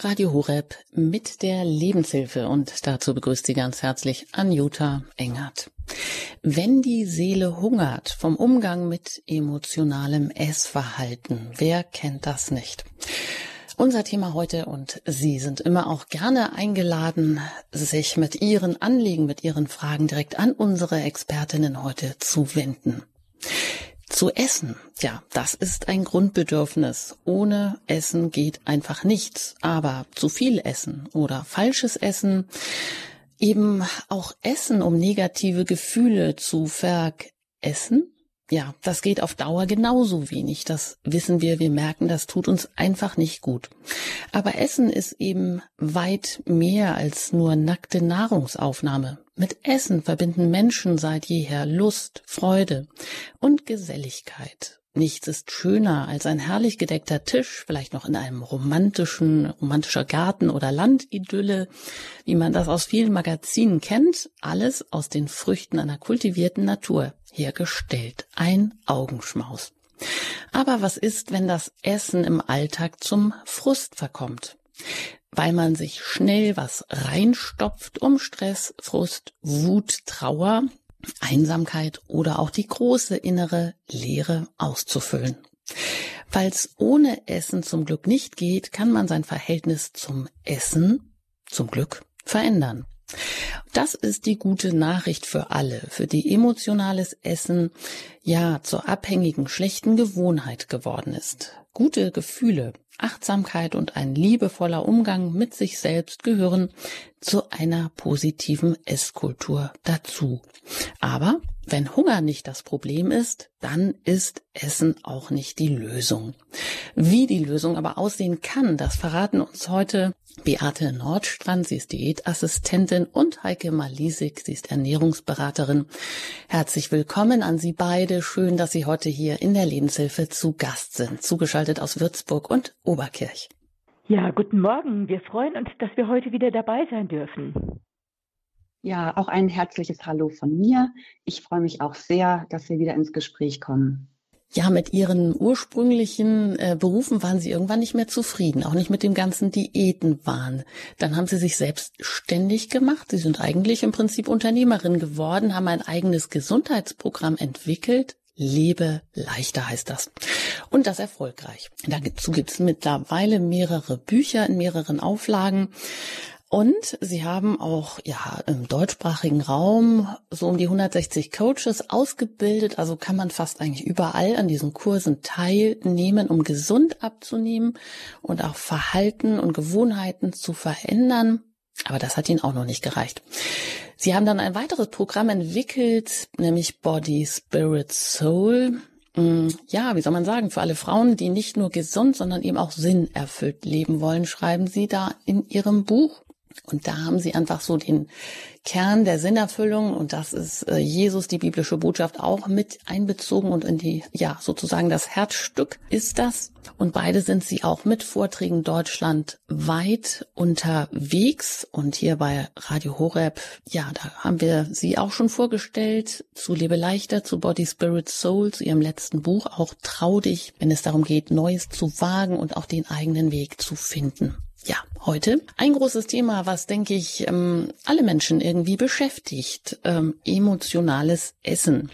Radio Horeb mit der Lebenshilfe und dazu begrüßt Sie ganz herzlich Anjuta Engert. Wenn die Seele hungert vom Umgang mit emotionalem Essverhalten, wer kennt das nicht? Unser Thema heute und Sie sind immer auch gerne eingeladen, sich mit Ihren Anliegen, mit Ihren Fragen direkt an unsere Expertinnen heute zu wenden. Zu essen, ja, das ist ein Grundbedürfnis. Ohne Essen geht einfach nichts. Aber zu viel Essen oder falsches Essen, eben auch Essen, um negative Gefühle zu veressen, ja, das geht auf Dauer genauso wenig. Das wissen wir, wir merken, das tut uns einfach nicht gut. Aber Essen ist eben weit mehr als nur nackte Nahrungsaufnahme. Mit Essen verbinden Menschen seit jeher Lust, Freude und Geselligkeit. Nichts ist schöner als ein herrlich gedeckter Tisch, vielleicht noch in einem romantischen, romantischer Garten oder Landidylle, wie man das aus vielen Magazinen kennt, alles aus den Früchten einer kultivierten Natur hergestellt. Ein Augenschmaus. Aber was ist, wenn das Essen im Alltag zum Frust verkommt? Weil man sich schnell was reinstopft, um Stress, Frust, Wut, Trauer Einsamkeit oder auch die große innere Leere auszufüllen. Falls ohne Essen zum Glück nicht geht, kann man sein Verhältnis zum Essen zum Glück verändern. Das ist die gute Nachricht für alle, für die emotionales Essen ja zur abhängigen schlechten Gewohnheit geworden ist. Gute Gefühle, Achtsamkeit und ein liebevoller Umgang mit sich selbst gehören zu einer positiven Esskultur dazu. Aber wenn Hunger nicht das Problem ist, dann ist Essen auch nicht die Lösung. Wie die Lösung aber aussehen kann, das verraten uns heute Beate Nordstrand, sie ist Diätassistentin und Heike Malisik, sie ist Ernährungsberaterin. Herzlich willkommen an Sie beide. Schön, dass Sie heute hier in der Lebenshilfe zu Gast sind, zugeschaltet aus Würzburg und Oberkirch. Ja, guten Morgen. Wir freuen uns, dass wir heute wieder dabei sein dürfen. Ja, auch ein herzliches Hallo von mir. Ich freue mich auch sehr, dass wir wieder ins Gespräch kommen. Ja, mit ihren ursprünglichen äh, Berufen waren sie irgendwann nicht mehr zufrieden, auch nicht mit dem ganzen Diätenwahn. Dann haben sie sich selbstständig gemacht. Sie sind eigentlich im Prinzip Unternehmerin geworden, haben ein eigenes Gesundheitsprogramm entwickelt. Lebe leichter heißt das. Und das erfolgreich. Dazu gibt es mittlerweile mehrere Bücher in mehreren Auflagen. Und sie haben auch ja im deutschsprachigen Raum so um die 160 Coaches ausgebildet. Also kann man fast eigentlich überall an diesen Kursen teilnehmen, um gesund abzunehmen und auch Verhalten und Gewohnheiten zu verändern. Aber das hat ihnen auch noch nicht gereicht. Sie haben dann ein weiteres Programm entwickelt, nämlich Body, Spirit, Soul. Mm, ja, wie soll man sagen, für alle Frauen, die nicht nur gesund, sondern eben auch sinnerfüllt leben wollen, schreiben Sie da in Ihrem Buch. Und da haben sie einfach so den Kern der Sinnerfüllung und das ist äh, Jesus, die biblische Botschaft auch mit einbezogen und in die, ja, sozusagen das Herzstück ist das. Und beide sind sie auch mit Vorträgen deutschlandweit unterwegs und hier bei Radio Horeb, ja, da haben wir sie auch schon vorgestellt zu Lebe leichter, zu Body, Spirit, Soul, zu ihrem letzten Buch, auch Trau dich, wenn es darum geht, Neues zu wagen und auch den eigenen Weg zu finden. Ja, heute ein großes Thema, was, denke ich, ähm, alle Menschen irgendwie beschäftigt. Ähm, emotionales Essen.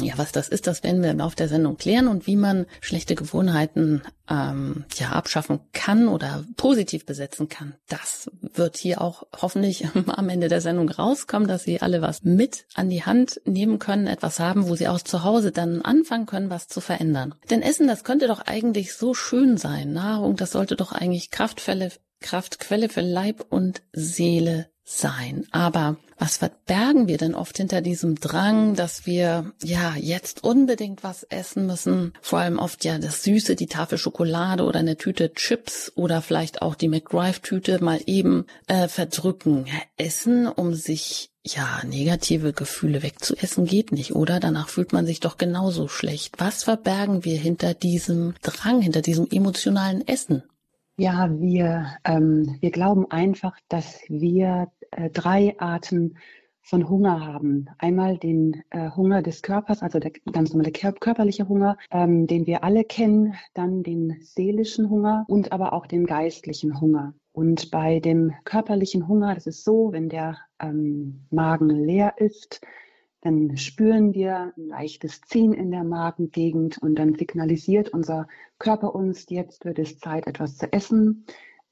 Ja, was das ist, das werden wir im Laufe der Sendung klären und wie man schlechte Gewohnheiten ähm, ja abschaffen kann oder positiv besetzen kann. Das wird hier auch hoffentlich am Ende der Sendung rauskommen, dass Sie alle was mit an die Hand nehmen können, etwas haben, wo Sie auch zu Hause dann anfangen können, was zu verändern. Denn Essen, das könnte doch eigentlich so schön sein. Nahrung, das sollte doch eigentlich Kraftquelle, Kraftquelle für Leib und Seele sein. Aber was verbergen wir denn oft hinter diesem Drang, dass wir ja jetzt unbedingt was essen müssen? Vor allem oft ja das Süße, die Tafel Schokolade oder eine Tüte Chips oder vielleicht auch die McDrive-Tüte mal eben äh, verdrücken. Essen, um sich ja, negative Gefühle wegzuessen geht nicht, oder? Danach fühlt man sich doch genauso schlecht. Was verbergen wir hinter diesem Drang, hinter diesem emotionalen Essen? Ja, wir, ähm, wir glauben einfach, dass wir äh, drei Arten von Hunger haben. Einmal den äh, Hunger des Körpers, also der ganz normale körperliche Hunger, ähm, den wir alle kennen, dann den seelischen Hunger und aber auch den geistlichen Hunger. Und bei dem körperlichen Hunger, das ist so, wenn der ähm, Magen leer ist, dann spüren wir ein leichtes Ziehen in der Magengegend und dann signalisiert unser Körper uns, jetzt wird es Zeit, etwas zu essen.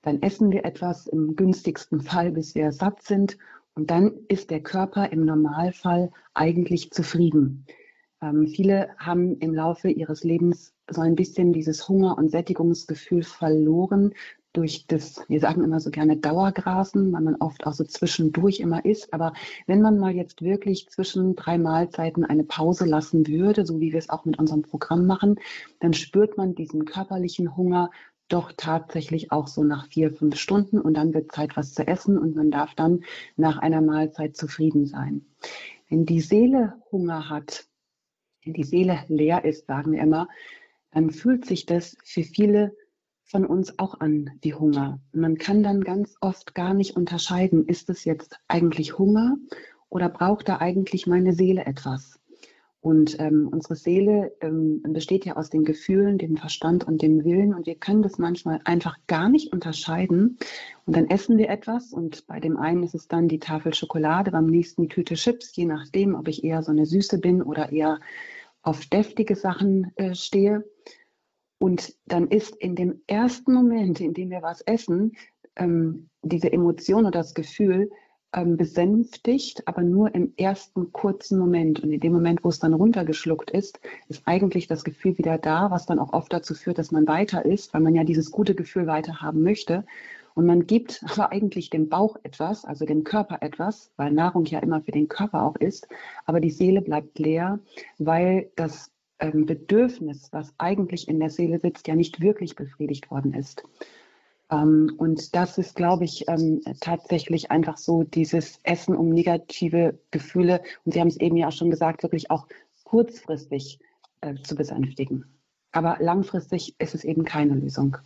Dann essen wir etwas im günstigsten Fall, bis wir satt sind und dann ist der Körper im Normalfall eigentlich zufrieden. Ähm, viele haben im Laufe ihres Lebens so ein bisschen dieses Hunger- und Sättigungsgefühl verloren durch das, wir sagen immer so gerne Dauergrasen, weil man oft auch so zwischendurch immer isst. Aber wenn man mal jetzt wirklich zwischen drei Mahlzeiten eine Pause lassen würde, so wie wir es auch mit unserem Programm machen, dann spürt man diesen körperlichen Hunger doch tatsächlich auch so nach vier, fünf Stunden und dann wird Zeit, was zu essen und man darf dann nach einer Mahlzeit zufrieden sein. Wenn die Seele Hunger hat, wenn die Seele leer ist, sagen wir immer, dann fühlt sich das für viele von uns auch an wie Hunger. Man kann dann ganz oft gar nicht unterscheiden, ist es jetzt eigentlich Hunger oder braucht da eigentlich meine Seele etwas? Und ähm, unsere Seele ähm, besteht ja aus den Gefühlen, dem Verstand und dem Willen. Und wir können das manchmal einfach gar nicht unterscheiden. Und dann essen wir etwas. Und bei dem einen ist es dann die Tafel Schokolade, beim nächsten die Tüte Chips, je nachdem, ob ich eher so eine Süße bin oder eher auf deftige Sachen äh, stehe. Und dann ist in dem ersten Moment, in dem wir was essen, ähm, diese Emotion oder das Gefühl, ähm, besänftigt, aber nur im ersten kurzen Moment. Und in dem Moment, wo es dann runtergeschluckt ist, ist eigentlich das Gefühl wieder da, was dann auch oft dazu führt, dass man weiter isst, weil man ja dieses gute Gefühl weiter haben möchte. Und man gibt aber eigentlich dem Bauch etwas, also dem Körper etwas, weil Nahrung ja immer für den Körper auch ist. Aber die Seele bleibt leer, weil das ähm, Bedürfnis, was eigentlich in der Seele sitzt, ja nicht wirklich befriedigt worden ist. Ähm, und das ist, glaube ich, ähm, tatsächlich einfach so dieses Essen um negative Gefühle. Und Sie haben es eben ja auch schon gesagt, wirklich auch kurzfristig äh, zu besänftigen. Aber langfristig ist es eben keine Lösung.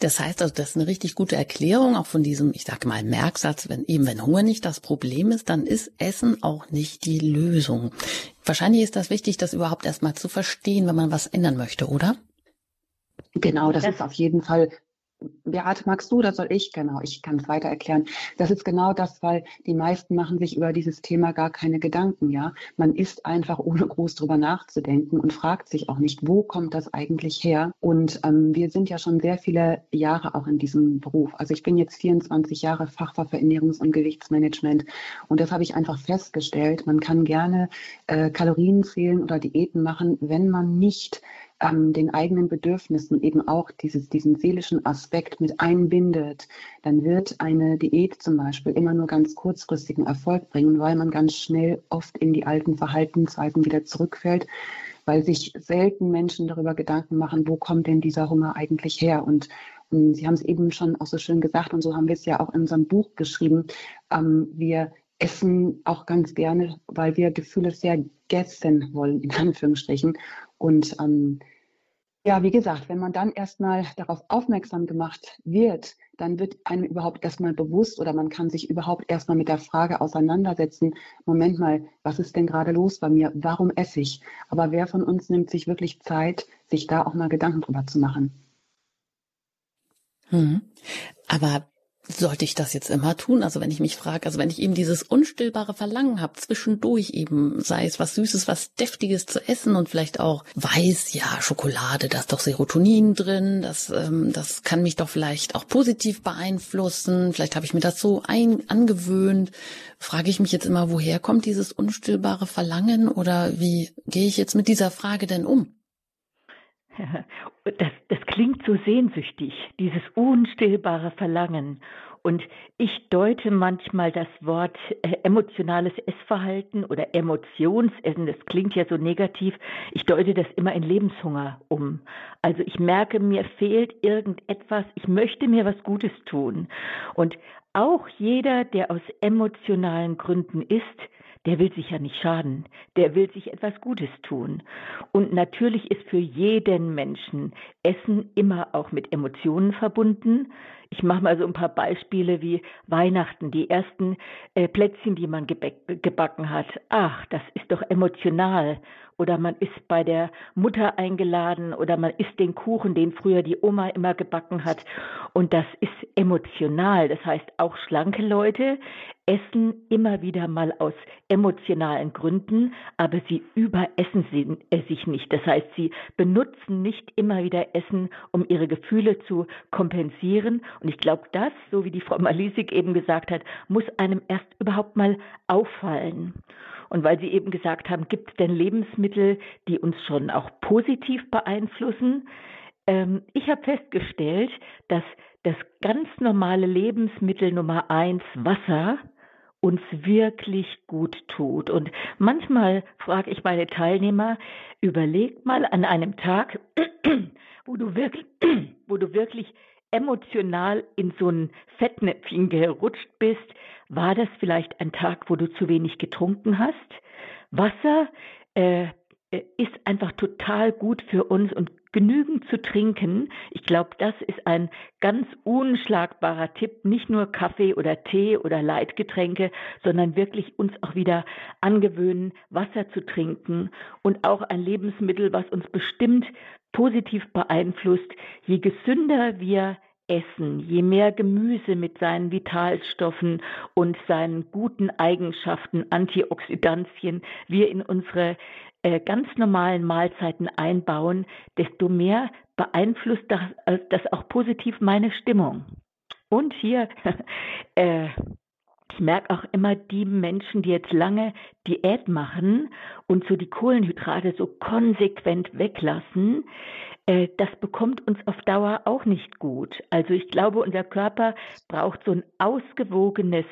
Das heißt also, das ist eine richtig gute Erklärung auch von diesem, ich sage mal, Merksatz, wenn eben wenn Hunger nicht das Problem ist, dann ist Essen auch nicht die Lösung. Wahrscheinlich ist das wichtig, das überhaupt erstmal zu verstehen, wenn man was ändern möchte, oder? Genau, das, das ist auf jeden Fall Beate, magst du oder soll ich? Genau, ich kann es weiter erklären. Das ist genau das, weil die meisten machen sich über dieses Thema gar keine Gedanken, ja. Man isst einfach, ohne groß drüber nachzudenken und fragt sich auch nicht, wo kommt das eigentlich her? Und ähm, wir sind ja schon sehr viele Jahre auch in diesem Beruf. Also ich bin jetzt 24 Jahre Fachfach für Ernährungs- und Gewichtsmanagement und das habe ich einfach festgestellt. Man kann gerne äh, Kalorien zählen oder Diäten machen, wenn man nicht ähm, den eigenen Bedürfnissen eben auch dieses, diesen seelischen Aspekt mit einbindet, dann wird eine Diät zum Beispiel immer nur ganz kurzfristigen Erfolg bringen, weil man ganz schnell oft in die alten Verhaltensweisen wieder zurückfällt, weil sich selten Menschen darüber Gedanken machen, wo kommt denn dieser Hunger eigentlich her? Und ähm, Sie haben es eben schon auch so schön gesagt und so haben wir es ja auch in unserem Buch geschrieben. Ähm, wir essen auch ganz gerne, weil wir Gefühle sehr gessen wollen, in Anführungsstrichen. Und ähm, ja, wie gesagt, wenn man dann erstmal darauf aufmerksam gemacht wird, dann wird einem überhaupt erstmal bewusst oder man kann sich überhaupt erstmal mit der Frage auseinandersetzen, Moment mal, was ist denn gerade los bei mir? Warum esse ich? Aber wer von uns nimmt sich wirklich Zeit, sich da auch mal Gedanken drüber zu machen? Hm. Aber sollte ich das jetzt immer tun? Also wenn ich mich frage, also wenn ich eben dieses unstillbare Verlangen habe, zwischendurch eben, sei es was Süßes, was Deftiges zu essen und vielleicht auch weiß, ja, Schokolade, da ist doch Serotonin drin, das, ähm, das kann mich doch vielleicht auch positiv beeinflussen, vielleicht habe ich mir das so ein, angewöhnt, frage ich mich jetzt immer, woher kommt dieses unstillbare Verlangen oder wie gehe ich jetzt mit dieser Frage denn um? Das, das klingt so sehnsüchtig, dieses unstillbare Verlangen. Und ich deute manchmal das Wort äh, emotionales Essverhalten oder Emotionsessen, das klingt ja so negativ, ich deute das immer in Lebenshunger um. Also ich merke, mir fehlt irgendetwas, ich möchte mir was Gutes tun. Und auch jeder, der aus emotionalen Gründen isst, der will sich ja nicht schaden, der will sich etwas Gutes tun. Und natürlich ist für jeden Menschen Essen immer auch mit Emotionen verbunden. Ich mache mal so ein paar Beispiele wie Weihnachten, die ersten äh, Plätzchen, die man gebacken hat. Ach, das ist doch emotional oder man ist bei der Mutter eingeladen oder man isst den Kuchen, den früher die Oma immer gebacken hat. Und das ist emotional. Das heißt, auch schlanke Leute essen immer wieder mal aus emotionalen Gründen, aber sie überessen äh, sich nicht. Das heißt, sie benutzen nicht immer wieder Essen, um ihre Gefühle zu kompensieren. Und ich glaube, das, so wie die Frau Malisik eben gesagt hat, muss einem erst überhaupt mal auffallen. Und weil Sie eben gesagt haben, gibt es denn Lebensmittel, die uns schon auch positiv beeinflussen? Ähm, ich habe festgestellt, dass das ganz normale Lebensmittel Nummer eins, Wasser, uns wirklich gut tut. Und manchmal frage ich meine Teilnehmer, überleg mal an einem Tag, wo du wirklich, wo du wirklich emotional in so ein Fettnäpfchen gerutscht bist, war das vielleicht ein Tag, wo du zu wenig getrunken hast? Wasser äh, äh, ist einfach total gut für uns und genügend zu trinken. Ich glaube, das ist ein ganz unschlagbarer Tipp. Nicht nur Kaffee oder Tee oder Leitgetränke, sondern wirklich uns auch wieder angewöhnen, Wasser zu trinken und auch ein Lebensmittel, was uns bestimmt positiv beeinflusst. Je gesünder wir essen, je mehr Gemüse mit seinen Vitalstoffen und seinen guten Eigenschaften, Antioxidantien wir in unsere äh, ganz normalen Mahlzeiten einbauen, desto mehr beeinflusst das, äh, das auch positiv meine Stimmung. Und hier, äh, ich merke auch immer die Menschen, die jetzt lange Diät machen und so die Kohlenhydrate so konsequent weglassen, äh, das bekommt uns auf Dauer auch nicht gut. Also ich glaube, unser Körper braucht so ein ausgewogenes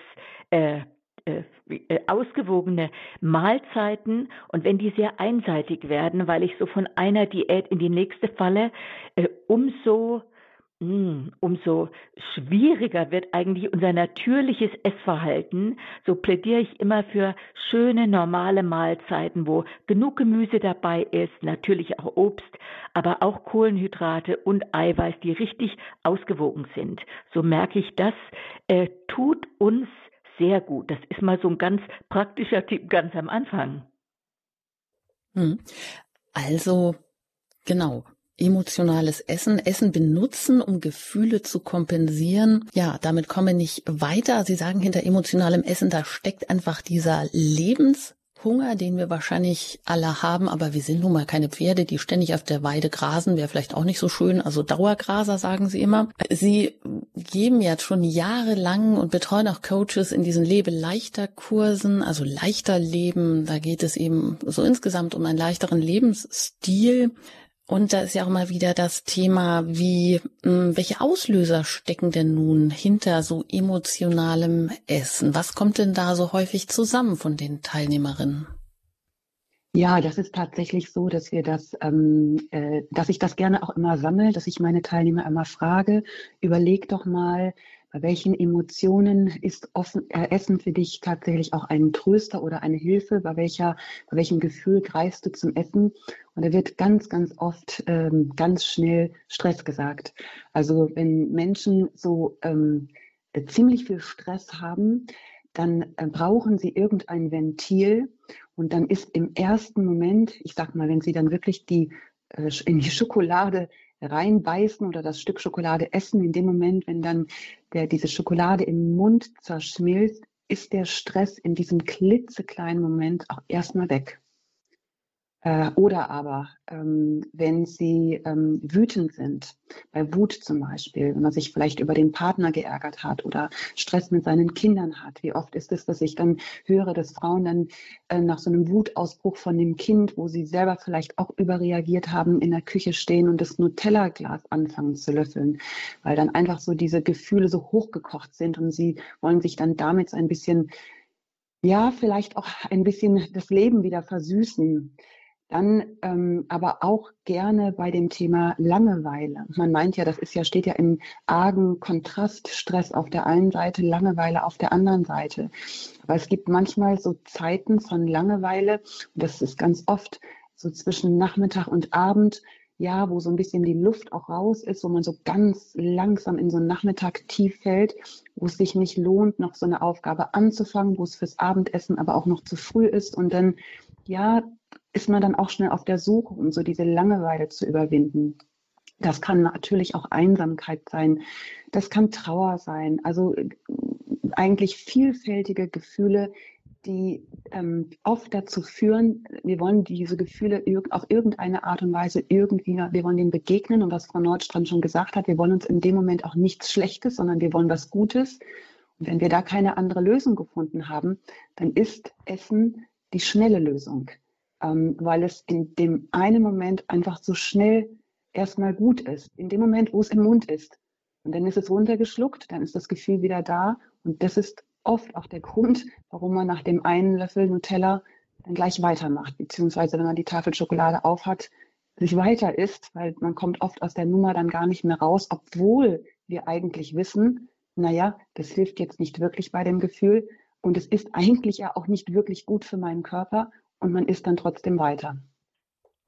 äh, äh, äh, ausgewogene Mahlzeiten und wenn die sehr einseitig werden, weil ich so von einer Diät in die nächste falle, äh, umso hm, umso schwieriger wird eigentlich unser natürliches Essverhalten. So plädiere ich immer für schöne, normale Mahlzeiten, wo genug Gemüse dabei ist, natürlich auch Obst, aber auch Kohlenhydrate und Eiweiß, die richtig ausgewogen sind. So merke ich, das äh, tut uns sehr gut. Das ist mal so ein ganz praktischer Tipp ganz am Anfang. Hm. Also, genau emotionales Essen, Essen benutzen, um Gefühle zu kompensieren. Ja, damit komme ich weiter. Sie sagen, hinter emotionalem Essen, da steckt einfach dieser Lebenshunger, den wir wahrscheinlich alle haben, aber wir sind nun mal keine Pferde, die ständig auf der Weide grasen, wäre vielleicht auch nicht so schön. Also Dauergraser, sagen Sie immer. Sie geben jetzt schon jahrelang und betreuen auch Coaches in diesen Lebe leichter Kursen, also leichter Leben. Da geht es eben so insgesamt um einen leichteren Lebensstil. Und da ist ja auch mal wieder das Thema, wie, hm, welche Auslöser stecken denn nun hinter so emotionalem Essen? Was kommt denn da so häufig zusammen von den Teilnehmerinnen? Ja, das ist tatsächlich so, dass wir das, ähm, äh, dass ich das gerne auch immer sammle, dass ich meine Teilnehmer immer frage, überleg doch mal, bei welchen Emotionen ist offen, äh, Essen für dich tatsächlich auch ein Tröster oder eine Hilfe? Bei, welcher, bei welchem Gefühl greifst du zum Essen? Und da wird ganz, ganz oft ähm, ganz schnell Stress gesagt. Also wenn Menschen so ähm, äh, ziemlich viel Stress haben, dann äh, brauchen sie irgendein Ventil. Und dann ist im ersten Moment, ich sag mal, wenn sie dann wirklich die äh, in die Schokolade reinbeißen oder das Stück Schokolade essen, in dem Moment, wenn dann der, diese Schokolade im Mund zerschmilzt, ist der Stress in diesem klitzekleinen Moment auch erstmal weg. Äh, oder aber, ähm, wenn sie ähm, wütend sind, bei Wut zum Beispiel, wenn man sich vielleicht über den Partner geärgert hat oder Stress mit seinen Kindern hat. Wie oft ist es, dass ich dann höre, dass Frauen dann äh, nach so einem Wutausbruch von dem Kind, wo sie selber vielleicht auch überreagiert haben, in der Küche stehen und das Nutella-Glas anfangen zu löffeln, weil dann einfach so diese Gefühle so hochgekocht sind und sie wollen sich dann damit so ein bisschen ja, vielleicht auch ein bisschen das Leben wieder versüßen. Dann ähm, aber auch gerne bei dem Thema Langeweile. Man meint ja, das ist ja, steht ja im argen Kontrast, Stress auf der einen Seite, Langeweile auf der anderen Seite. Aber es gibt manchmal so Zeiten von Langeweile, und das ist ganz oft so zwischen Nachmittag und Abend, ja, wo so ein bisschen die Luft auch raus ist, wo man so ganz langsam in so einen Nachmittag tief fällt, wo es sich nicht lohnt, noch so eine Aufgabe anzufangen, wo es fürs Abendessen aber auch noch zu früh ist und dann, ja, ist man dann auch schnell auf der Suche, um so diese Langeweile zu überwinden. Das kann natürlich auch Einsamkeit sein. Das kann Trauer sein. Also äh, eigentlich vielfältige Gefühle, die ähm, oft dazu führen, wir wollen diese Gefühle auf irgendeine Art und Weise irgendwie, wir wollen denen begegnen und was Frau Nordstrand schon gesagt hat, wir wollen uns in dem Moment auch nichts Schlechtes, sondern wir wollen was Gutes. Und wenn wir da keine andere Lösung gefunden haben, dann ist Essen die schnelle Lösung, ähm, weil es in dem einen Moment einfach so schnell erstmal gut ist, in dem Moment, wo es im Mund ist. Und dann ist es runtergeschluckt, dann ist das Gefühl wieder da. Und das ist oft auch der Grund, warum man nach dem einen Löffel Nutella dann gleich weitermacht, beziehungsweise wenn man die Tafel Schokolade aufhat, sich weiter isst, weil man kommt oft aus der Nummer dann gar nicht mehr raus, obwohl wir eigentlich wissen, naja, das hilft jetzt nicht wirklich bei dem Gefühl. Und es ist eigentlich ja auch nicht wirklich gut für meinen Körper und man isst dann trotzdem weiter.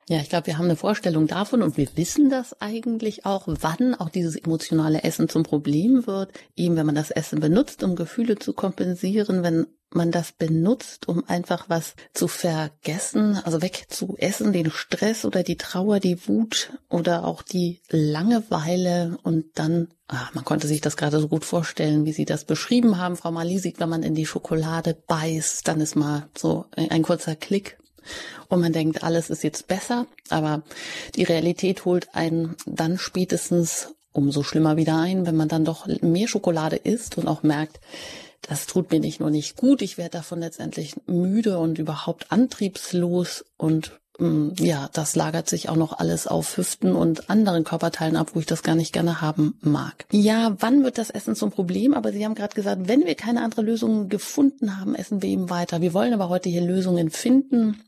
Ja, ich glaube, wir haben eine Vorstellung davon und wir wissen das eigentlich auch, wann auch dieses emotionale Essen zum Problem wird. Eben, wenn man das Essen benutzt, um Gefühle zu kompensieren, wenn man das benutzt, um einfach was zu vergessen, also wegzuessen, den Stress oder die Trauer, die Wut oder auch die Langeweile. Und dann, ach, man konnte sich das gerade so gut vorstellen, wie Sie das beschrieben haben, Frau Malisik, wenn man in die Schokolade beißt, dann ist mal so ein kurzer Klick und man denkt, alles ist jetzt besser, aber die Realität holt einen dann spätestens umso schlimmer wieder ein, wenn man dann doch mehr Schokolade isst und auch merkt, das tut mir nicht nur nicht gut, ich werde davon letztendlich müde und überhaupt antriebslos und mm, ja, das lagert sich auch noch alles auf Hüften und anderen Körperteilen ab, wo ich das gar nicht gerne haben mag. Ja, wann wird das Essen zum Problem? Aber Sie haben gerade gesagt, wenn wir keine andere Lösung gefunden haben, essen wir eben weiter. Wir wollen aber heute hier Lösungen finden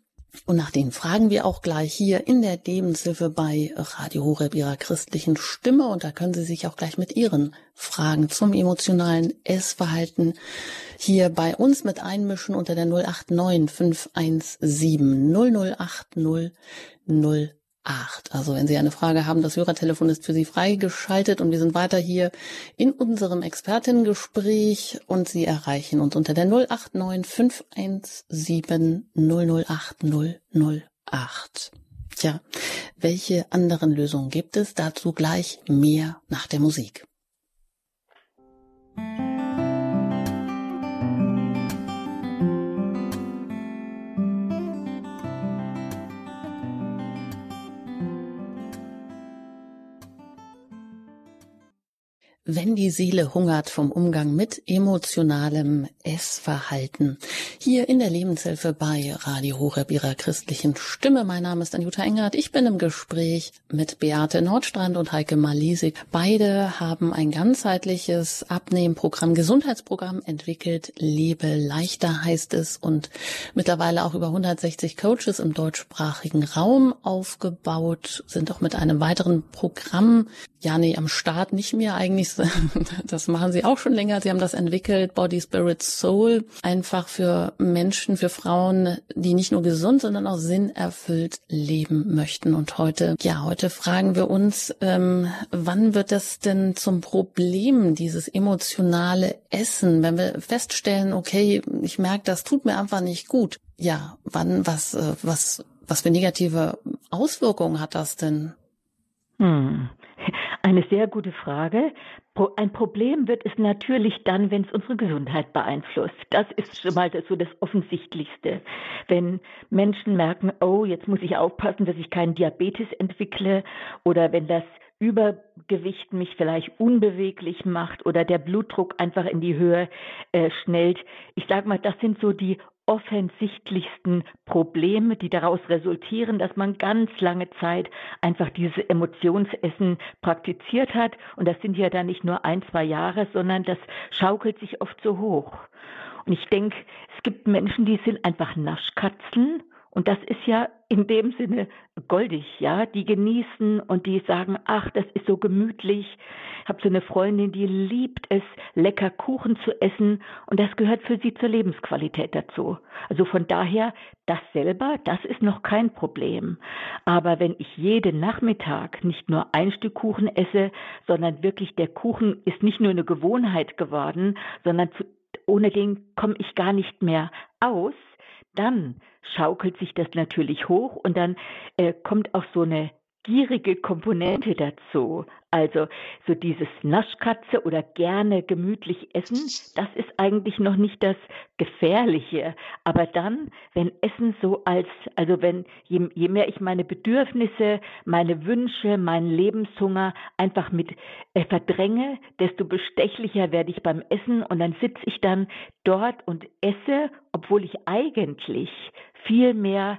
und nach denen fragen wir auch gleich hier in der Lebenshilfe bei Radio Horeb ihrer christlichen Stimme. Und da können Sie sich auch gleich mit Ihren Fragen zum emotionalen Essverhalten hier bei uns mit einmischen unter der 089 517 0080 0 acht. Also wenn Sie eine Frage haben, das Hörertelefon ist für Sie freigeschaltet und wir sind weiter hier in unserem Expertengespräch und Sie erreichen uns unter der 089 517 008 008. Tja, welche anderen Lösungen gibt es? Dazu gleich mehr nach der Musik. Wenn die Seele hungert vom Umgang mit emotionalem Essverhalten. Hier in der Lebenshilfe bei Radio Horeb ihrer christlichen Stimme. Mein Name ist Anjuta Engert. Ich bin im Gespräch mit Beate Nordstrand und Heike Malisik. Beide haben ein ganzheitliches Abnehmprogramm, Gesundheitsprogramm entwickelt. Lebe leichter heißt es und mittlerweile auch über 160 Coaches im deutschsprachigen Raum aufgebaut, sind auch mit einem weiteren Programm, ja nee, am Start nicht mehr eigentlich das machen sie auch schon länger. Sie haben das entwickelt, Body, Spirit, Soul, einfach für Menschen, für Frauen, die nicht nur gesund, sondern auch sinnerfüllt leben möchten. Und heute, ja, heute fragen wir uns, ähm, wann wird das denn zum Problem, dieses emotionale Essen, wenn wir feststellen, okay, ich merke, das tut mir einfach nicht gut. Ja, wann, was, äh, was, was für negative Auswirkungen hat das denn? Hm. Eine sehr gute Frage. Ein Problem wird es natürlich dann, wenn es unsere Gesundheit beeinflusst. Das ist schon mal so das Offensichtlichste. Wenn Menschen merken, oh, jetzt muss ich aufpassen, dass ich keinen Diabetes entwickle oder wenn das Übergewicht mich vielleicht unbeweglich macht oder der Blutdruck einfach in die Höhe äh, schnellt. Ich sage mal, das sind so die offensichtlichsten Probleme, die daraus resultieren, dass man ganz lange Zeit einfach dieses Emotionsessen praktiziert hat. Und das sind ja dann nicht nur ein, zwei Jahre, sondern das schaukelt sich oft so hoch. Und ich denke, es gibt Menschen, die sind einfach Naschkatzen Und das ist ja in dem Sinne goldig, ja. Die genießen und die sagen, ach, das ist so gemütlich. Ich habe so eine Freundin, die liebt es, lecker Kuchen zu essen und das gehört für sie zur Lebensqualität dazu. Also von daher, das selber, das ist noch kein Problem. Aber wenn ich jeden Nachmittag nicht nur ein Stück Kuchen esse, sondern wirklich der Kuchen ist nicht nur eine Gewohnheit geworden, sondern zu, ohne den komme ich gar nicht mehr aus, dann schaukelt sich das natürlich hoch und dann äh, kommt auch so eine gierige Komponente dazu. Also so dieses Naschkatze oder gerne gemütlich essen, das ist eigentlich noch nicht das Gefährliche. Aber dann, wenn Essen so als, also wenn je, je mehr ich meine Bedürfnisse, meine Wünsche, meinen Lebenshunger einfach mit äh, verdränge, desto bestechlicher werde ich beim Essen und dann sitze ich dann dort und esse, obwohl ich eigentlich viel mehr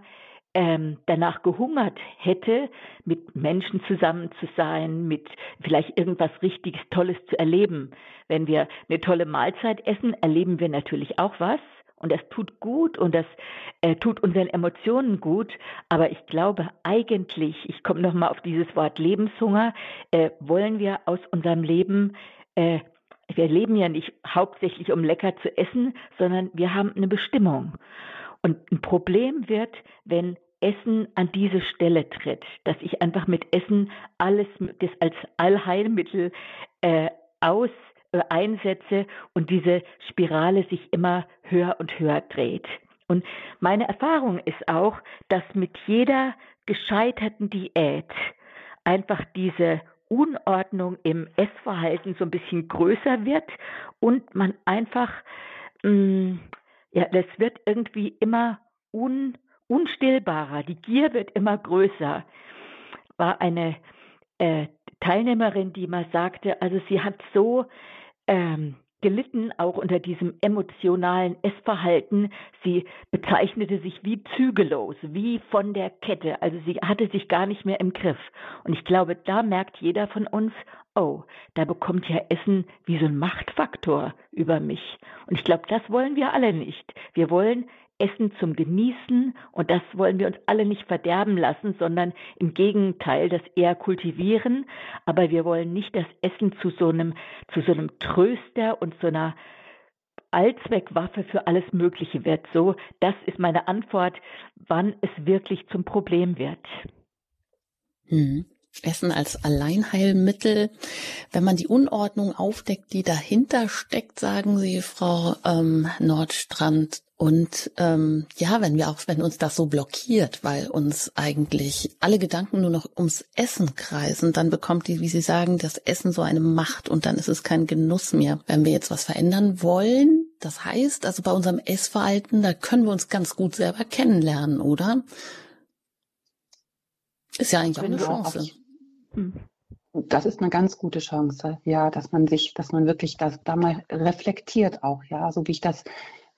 ähm, danach gehungert hätte, mit Menschen zusammen zu sein, mit vielleicht irgendwas richtiges Tolles zu erleben. Wenn wir eine tolle Mahlzeit essen, erleben wir natürlich auch was. Und das tut gut und das äh, tut unseren Emotionen gut. Aber ich glaube eigentlich, ich komme nochmal auf dieses Wort Lebenshunger, äh, wollen wir aus unserem Leben äh, wir leben ja nicht hauptsächlich, um lecker zu essen, sondern wir haben eine Bestimmung. Und ein Problem wird, wenn Essen an diese Stelle tritt, dass ich einfach mit Essen alles das als Allheilmittel äh, aus äh, einsetze und diese Spirale sich immer höher und höher dreht. Und meine Erfahrung ist auch, dass mit jeder gescheiterten Diät einfach diese Unordnung im Essverhalten so ein bisschen größer wird und man einfach mh, mm, ja, das wird irgendwie immer un, unstillbarer. Die Gier wird immer größer. War eine äh, Teilnehmerin, die mal sagte, also sie hat so ähm, gelitten, auch unter diesem emotionalen Essverhalten. Sie bezeichnete sich wie zügellos, wie von der Kette. Also sie hatte sich gar nicht mehr im Griff. Und ich glaube, da merkt jeder von uns, oh, da bekommt ja Essen wie so ein Machtfaktor über mich. Und ich glaube, das wollen wir alle nicht. Wir wollen Essen zum Genießen und das wollen wir uns alle nicht verderben lassen, sondern im Gegenteil das eher kultivieren. Aber wir wollen nicht das Essen zu so einem, zu so einem Tröster und so einer Allzweckwaffe für alles Mögliche wird. So, das ist meine Antwort, wann es wirklich zum Problem wird. Mhm. Essen als Alleinheilmittel. Wenn man die Unordnung aufdeckt, die dahinter steckt, sagen Sie, Frau ähm, Nordstrand. Und ähm, ja, wenn wir auch, wenn uns das so blockiert, weil uns eigentlich alle Gedanken nur noch ums Essen kreisen, dann bekommt die, wie Sie sagen, das Essen so eine Macht und dann ist es kein Genuss mehr. Wenn wir jetzt was verändern wollen, das heißt, also bei unserem Essverhalten, da können wir uns ganz gut selber kennenlernen, oder? Ist ja eigentlich auch eine Chance. Hm. Das ist eine ganz gute Chance, ja, dass man sich, dass man wirklich das da mal reflektiert auch, ja, so wie ich das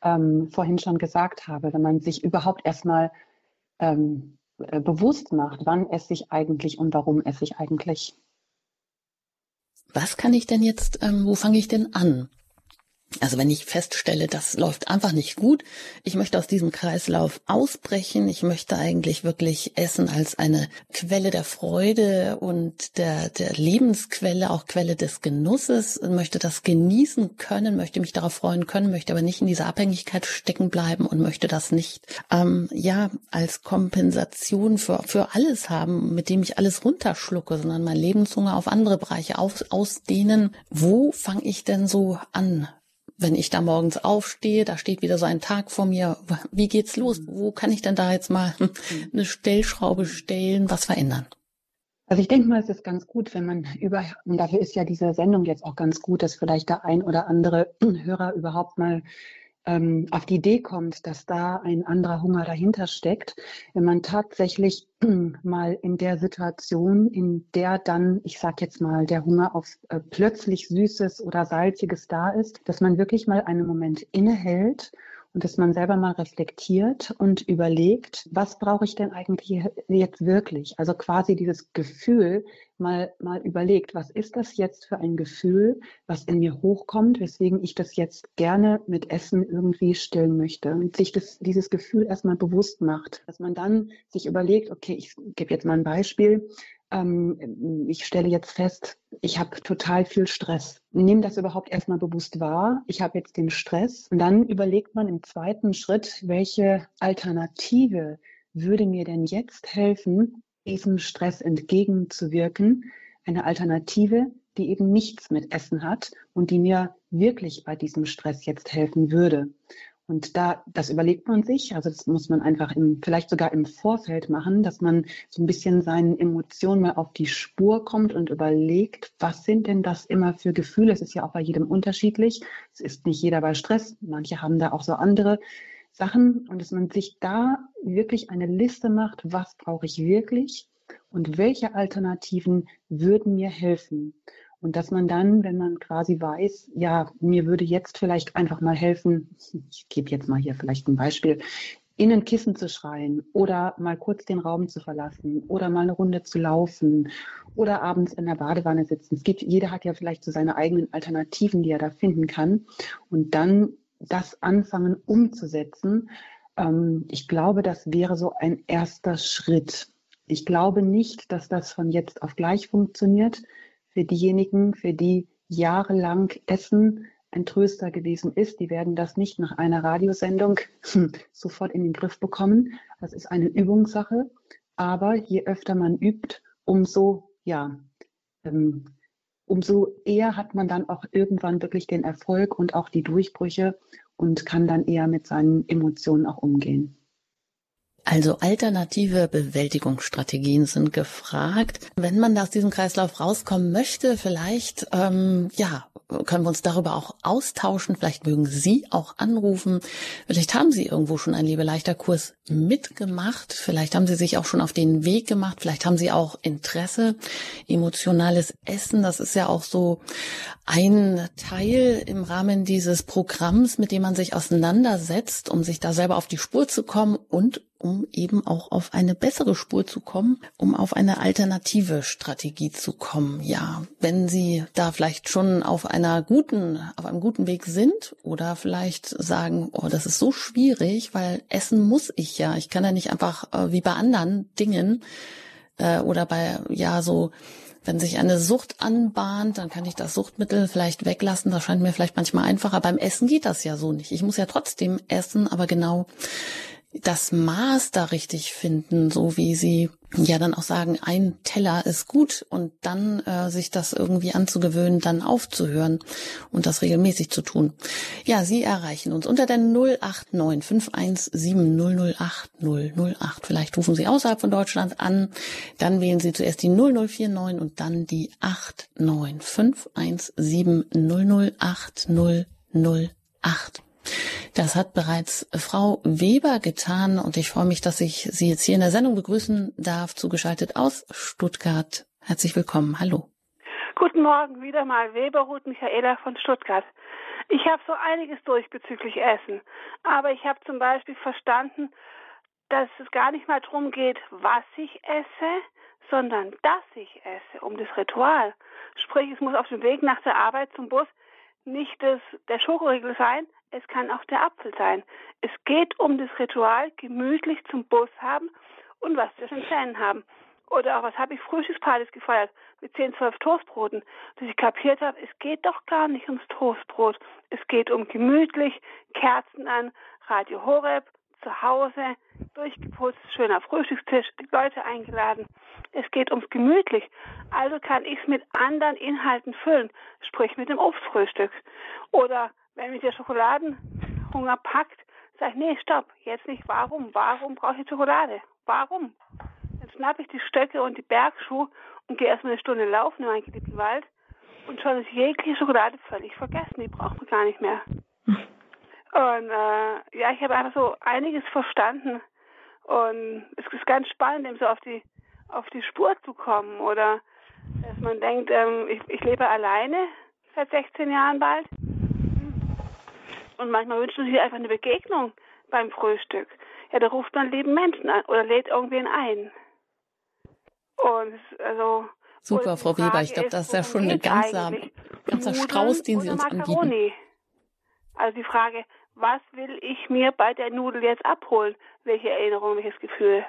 ähm, vorhin schon gesagt habe, wenn man sich überhaupt erstmal ähm, äh, bewusst macht, wann esse ich eigentlich und warum esse ich eigentlich. Was kann ich denn jetzt, ähm, wo fange ich denn an? Also wenn ich feststelle, das läuft einfach nicht gut, ich möchte aus diesem Kreislauf ausbrechen, ich möchte eigentlich wirklich Essen als eine Quelle der Freude und der, der Lebensquelle, auch Quelle des Genusses, möchte das genießen können, möchte mich darauf freuen können, möchte aber nicht in dieser Abhängigkeit stecken bleiben und möchte das nicht, ähm, ja, als Kompensation für, für alles haben, mit dem ich alles runterschlucke, sondern mein Lebenshunger auf andere Bereiche aus, ausdehnen. Wo fange ich denn so an? Wenn ich da morgens aufstehe, da steht wieder so ein Tag vor mir, wie geht's los? Mhm. Wo kann ich denn da jetzt mal mhm. eine Stellschraube stellen, was verändern? Also ich denke mal, es ist ganz gut, wenn man über, und dafür ist ja diese Sendung jetzt auch ganz gut, dass vielleicht der ein oder andere Hörer überhaupt mal ähm, auf die Idee kommt, dass da ein anderer Hunger dahinter steckt, wenn man tatsächlich mal in der Situation, in der dann, ich sag jetzt mal, der Hunger auf äh, plötzlich Süßes oder Salziges da ist, dass man wirklich mal einen Moment innehält und dass man selber mal reflektiert und überlegt, was brauche ich denn eigentlich jetzt wirklich? Also quasi dieses Gefühl mal, mal überlegt, was ist das jetzt für ein Gefühl, was in mir hochkommt, weswegen ich das jetzt gerne mit Essen irgendwie stillen möchte und sich das, dieses Gefühl erstmal bewusst macht, dass man dann sich überlegt, okay, ich gebe jetzt mal ein Beispiel, ähm, ich stelle jetzt fest, ich habe total viel Stress. Nimm das überhaupt erstmal bewusst wahr. Ich habe jetzt den Stress. Und dann überlegt man im zweiten Schritt, welche Alternative würde mir denn jetzt helfen, diesem Stress entgegenzuwirken. Eine Alternative, die eben nichts mit Essen hat und die mir wirklich bei diesem Stress jetzt helfen würde. Und da, das überlegt man sich, also das muss man einfach im, vielleicht sogar im Vorfeld machen, dass man so ein bisschen seinen Emotionen mal auf die Spur kommt und überlegt, was sind denn das immer für Gefühle? Es ist ja auch bei jedem unterschiedlich. Es ist nicht jeder bei Stress. Manche haben da auch so andere Sachen und dass man sich da wirklich eine Liste macht, was brauche ich wirklich und welche Alternativen würden mir helfen. Und dass man dann, wenn man quasi weiß, ja, mir würde jetzt vielleicht einfach mal helfen, ich gebe jetzt mal hier vielleicht ein Beispiel, in ein Kissen zu schreien oder mal kurz den Raum zu verlassen oder mal eine Runde zu laufen oder abends in der Badewanne sitzen. Es gibt, jeder hat ja vielleicht so seine eigenen Alternativen, die er da finden kann. Und dann das anfangen umzusetzen. Ähm, ich glaube, das wäre so ein erster Schritt. Ich glaube nicht, dass das von jetzt auf gleich funktioniert für diejenigen, für die jahrelang Essen ein Tröster gewesen ist. Die werden das nicht nach einer Radiosendung sofort in den Griff bekommen. Das ist eine Übungssache. Aber je öfter man übt, umso, ja, ähm, umso eher hat man dann auch irgendwann wirklich den Erfolg und auch die Durchbrüche und kann dann eher mit seinen Emotionen auch umgehen. Also alternative Bewältigungsstrategien sind gefragt. Wenn man aus diesem Kreislauf rauskommen möchte, vielleicht ähm, ja können wir uns darüber auch austauschen. Vielleicht mögen Sie auch anrufen. Vielleicht haben Sie irgendwo schon einen Lebeleichter Kurs mitgemacht. Vielleicht haben Sie sich auch schon auf den Weg gemacht. Vielleicht haben Sie auch Interesse. Emotionales Essen, das ist ja auch so ein Teil im Rahmen dieses Programms, mit dem man sich auseinandersetzt, um sich da selber auf die Spur zu kommen und um eben auch auf eine bessere Spur zu kommen, um auf eine alternative Strategie zu kommen. Ja, wenn Sie da vielleicht schon auf einer guten, auf einem guten Weg sind oder vielleicht sagen, oh, das ist so schwierig, weil essen muss ich ja. Ich kann ja nicht einfach äh, wie bei anderen Dingen äh, oder bei, ja, so, wenn sich eine Sucht anbahnt, dann kann ich das Suchtmittel vielleicht weglassen. Das scheint mir vielleicht manchmal einfacher. Beim Essen geht das ja so nicht. Ich muss ja trotzdem essen, aber genau das Maß da richtig finden, so wie sie ja dann auch sagen, ein Teller ist gut und dann äh, sich das irgendwie anzugewöhnen, dann aufzuhören und das regelmäßig zu tun. Ja, Sie erreichen uns unter der 089 517 008 008. Vielleicht rufen Sie außerhalb von Deutschland an, dann wählen Sie zuerst die 0049 und dann die 89 517 008 008. Das hat bereits Frau Weber getan und ich freue mich, dass ich Sie jetzt hier in der Sendung begrüßen darf, zugeschaltet aus Stuttgart. Herzlich willkommen. Hallo. Guten Morgen, wieder mal Weber Ruth Michaela von Stuttgart. Ich habe so einiges durch bezüglich Essen, aber ich habe zum Beispiel verstanden, dass es gar nicht mal darum geht, was ich esse, sondern dass ich esse, um das Ritual. Sprich, es muss auf dem Weg nach der Arbeit zum Bus nicht das, der Schokoriegel sein, es kann auch der Apfel sein. Es geht um das Ritual, gemütlich zum Bus haben und was zwischen den Zähnen haben. Oder auch, was habe ich Frühstückspartys gefeiert mit 10, 12 Toastbroten, dass ich kapiert habe, es geht doch gar nicht ums Toastbrot. Es geht um gemütlich, Kerzen an, Radio Horeb, zu Hause, durchgeputzt, schöner Frühstückstisch, die Leute eingeladen. Es geht ums gemütlich. Also kann ich es mit anderen Inhalten füllen, sprich mit dem Obstfrühstück. Oder wenn mich der Schokoladenhunger packt, sage ich, nee, stopp, jetzt nicht. Warum? Warum brauche ich Schokolade? Warum? Dann schnappe ich die Stöcke und die Bergschuhe und gehe erstmal eine Stunde laufen in meinen geliebten Wald und schon ist jegliche Schokolade völlig vergessen. Die braucht man gar nicht mehr. Und äh, ja, ich habe einfach so einiges verstanden. Und es ist ganz spannend, eben so auf die auf die Spur zu kommen. Oder dass man denkt, ähm, ich, ich lebe alleine seit 16 Jahren bald. Und manchmal wünschen sie sich einfach eine Begegnung beim Frühstück. Ja, da ruft man lieben Menschen an oder lädt irgendwen ein. Und also. Super, Frau Weber, ich glaube, das ist ja schon ein ganzer, ganzer Strauß, den Sie uns Macaroni? anbieten. Also die Frage, was will ich mir bei der Nudel jetzt abholen? Welche Erinnerung, welches Gefühl?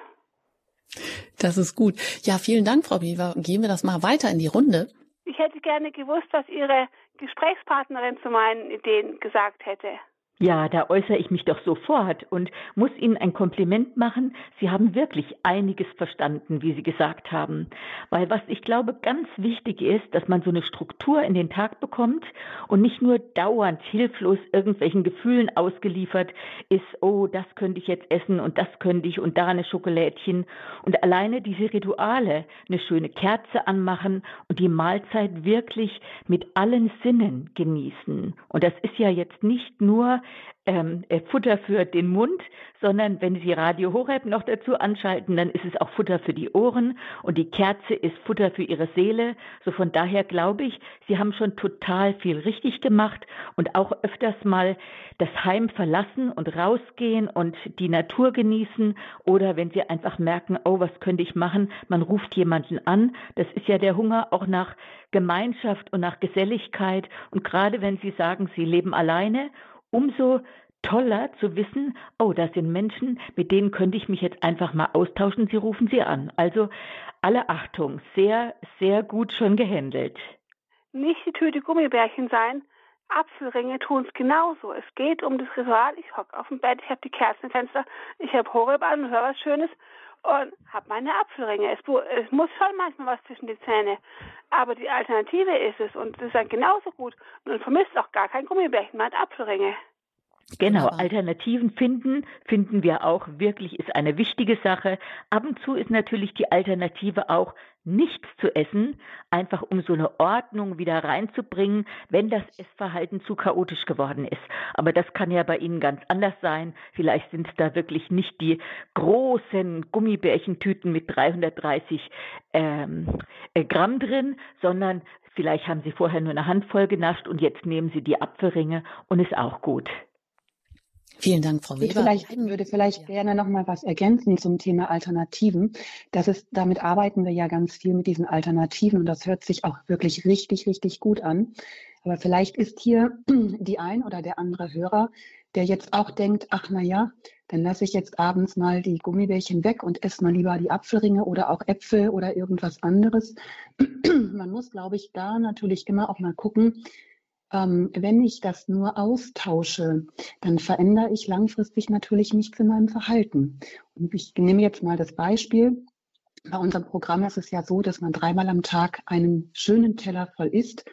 Das ist gut. Ja, vielen Dank, Frau Weber. Gehen wir das mal weiter in die Runde. Ich hätte gerne gewusst, was Ihre Gesprächspartnerin zu meinen Ideen gesagt hätte. Ja, da äußere ich mich doch sofort und muss Ihnen ein Kompliment machen. Sie haben wirklich einiges verstanden, wie Sie gesagt haben. Weil was ich glaube ganz wichtig ist, dass man so eine Struktur in den Tag bekommt und nicht nur dauernd hilflos irgendwelchen Gefühlen ausgeliefert ist, oh, das könnte ich jetzt essen und das könnte ich und da eine Schokolädchen. Und alleine diese Rituale, eine schöne Kerze anmachen und die Mahlzeit wirklich mit allen Sinnen genießen. Und das ist ja jetzt nicht nur ähm, äh, Futter für den Mund, sondern wenn Sie Radio Horeb noch dazu anschalten, dann ist es auch Futter für die Ohren und die Kerze ist Futter für Ihre Seele. So von daher glaube ich, Sie haben schon total viel richtig gemacht und auch öfters mal das Heim verlassen und rausgehen und die Natur genießen oder wenn Sie einfach merken, oh, was könnte ich machen, man ruft jemanden an. Das ist ja der Hunger auch nach Gemeinschaft und nach Geselligkeit und gerade wenn Sie sagen, Sie leben alleine umso toller zu wissen, oh, das sind Menschen, mit denen könnte ich mich jetzt einfach mal austauschen, sie rufen sie an. Also alle Achtung, sehr, sehr gut schon gehandelt. Nicht die Tüte Gummibärchen sein, Apfelringe tun es genauso. Es geht um das Ritual. Ich hocke auf dem Bett, ich habe die Kerzen im Fenster, ich habe Horeb an und höre was Schönes und habe meine Apfelringe. Es, es, muss schon manchmal was zwischen die Zähne. Aber die Alternative ist es und das ist dann genauso gut. Und man vermisst auch gar kein Gummibärchen, man hat Apfelringe. Genau, Alternativen finden, finden wir auch wirklich, ist eine wichtige Sache. Ab und zu ist natürlich die Alternative auch nichts zu essen, einfach um so eine Ordnung wieder reinzubringen, wenn das Essverhalten zu chaotisch geworden ist. Aber das kann ja bei Ihnen ganz anders sein. Vielleicht sind es da wirklich nicht die großen Gummibärchentüten mit 330 ähm, äh, Gramm drin, sondern vielleicht haben Sie vorher nur eine Handvoll genascht und jetzt nehmen Sie die Apfelringe und ist auch gut. Vielen Dank, Frau Weber. Ich vielleicht, würde vielleicht ja. gerne noch mal was ergänzen zum Thema Alternativen. Das ist, damit arbeiten wir ja ganz viel mit diesen Alternativen und das hört sich auch wirklich richtig, richtig gut an. Aber vielleicht ist hier die ein oder der andere Hörer, der jetzt auch denkt, ach na ja, dann lasse ich jetzt abends mal die Gummibärchen weg und esse mal lieber die Apfelringe oder auch Äpfel oder irgendwas anderes. Man muss, glaube ich, da natürlich immer auch mal gucken, ähm, wenn ich das nur austausche, dann verändere ich langfristig natürlich nichts in meinem Verhalten. Und ich nehme jetzt mal das Beispiel. Bei unserem Programm ist es ja so, dass man dreimal am Tag einen schönen Teller voll isst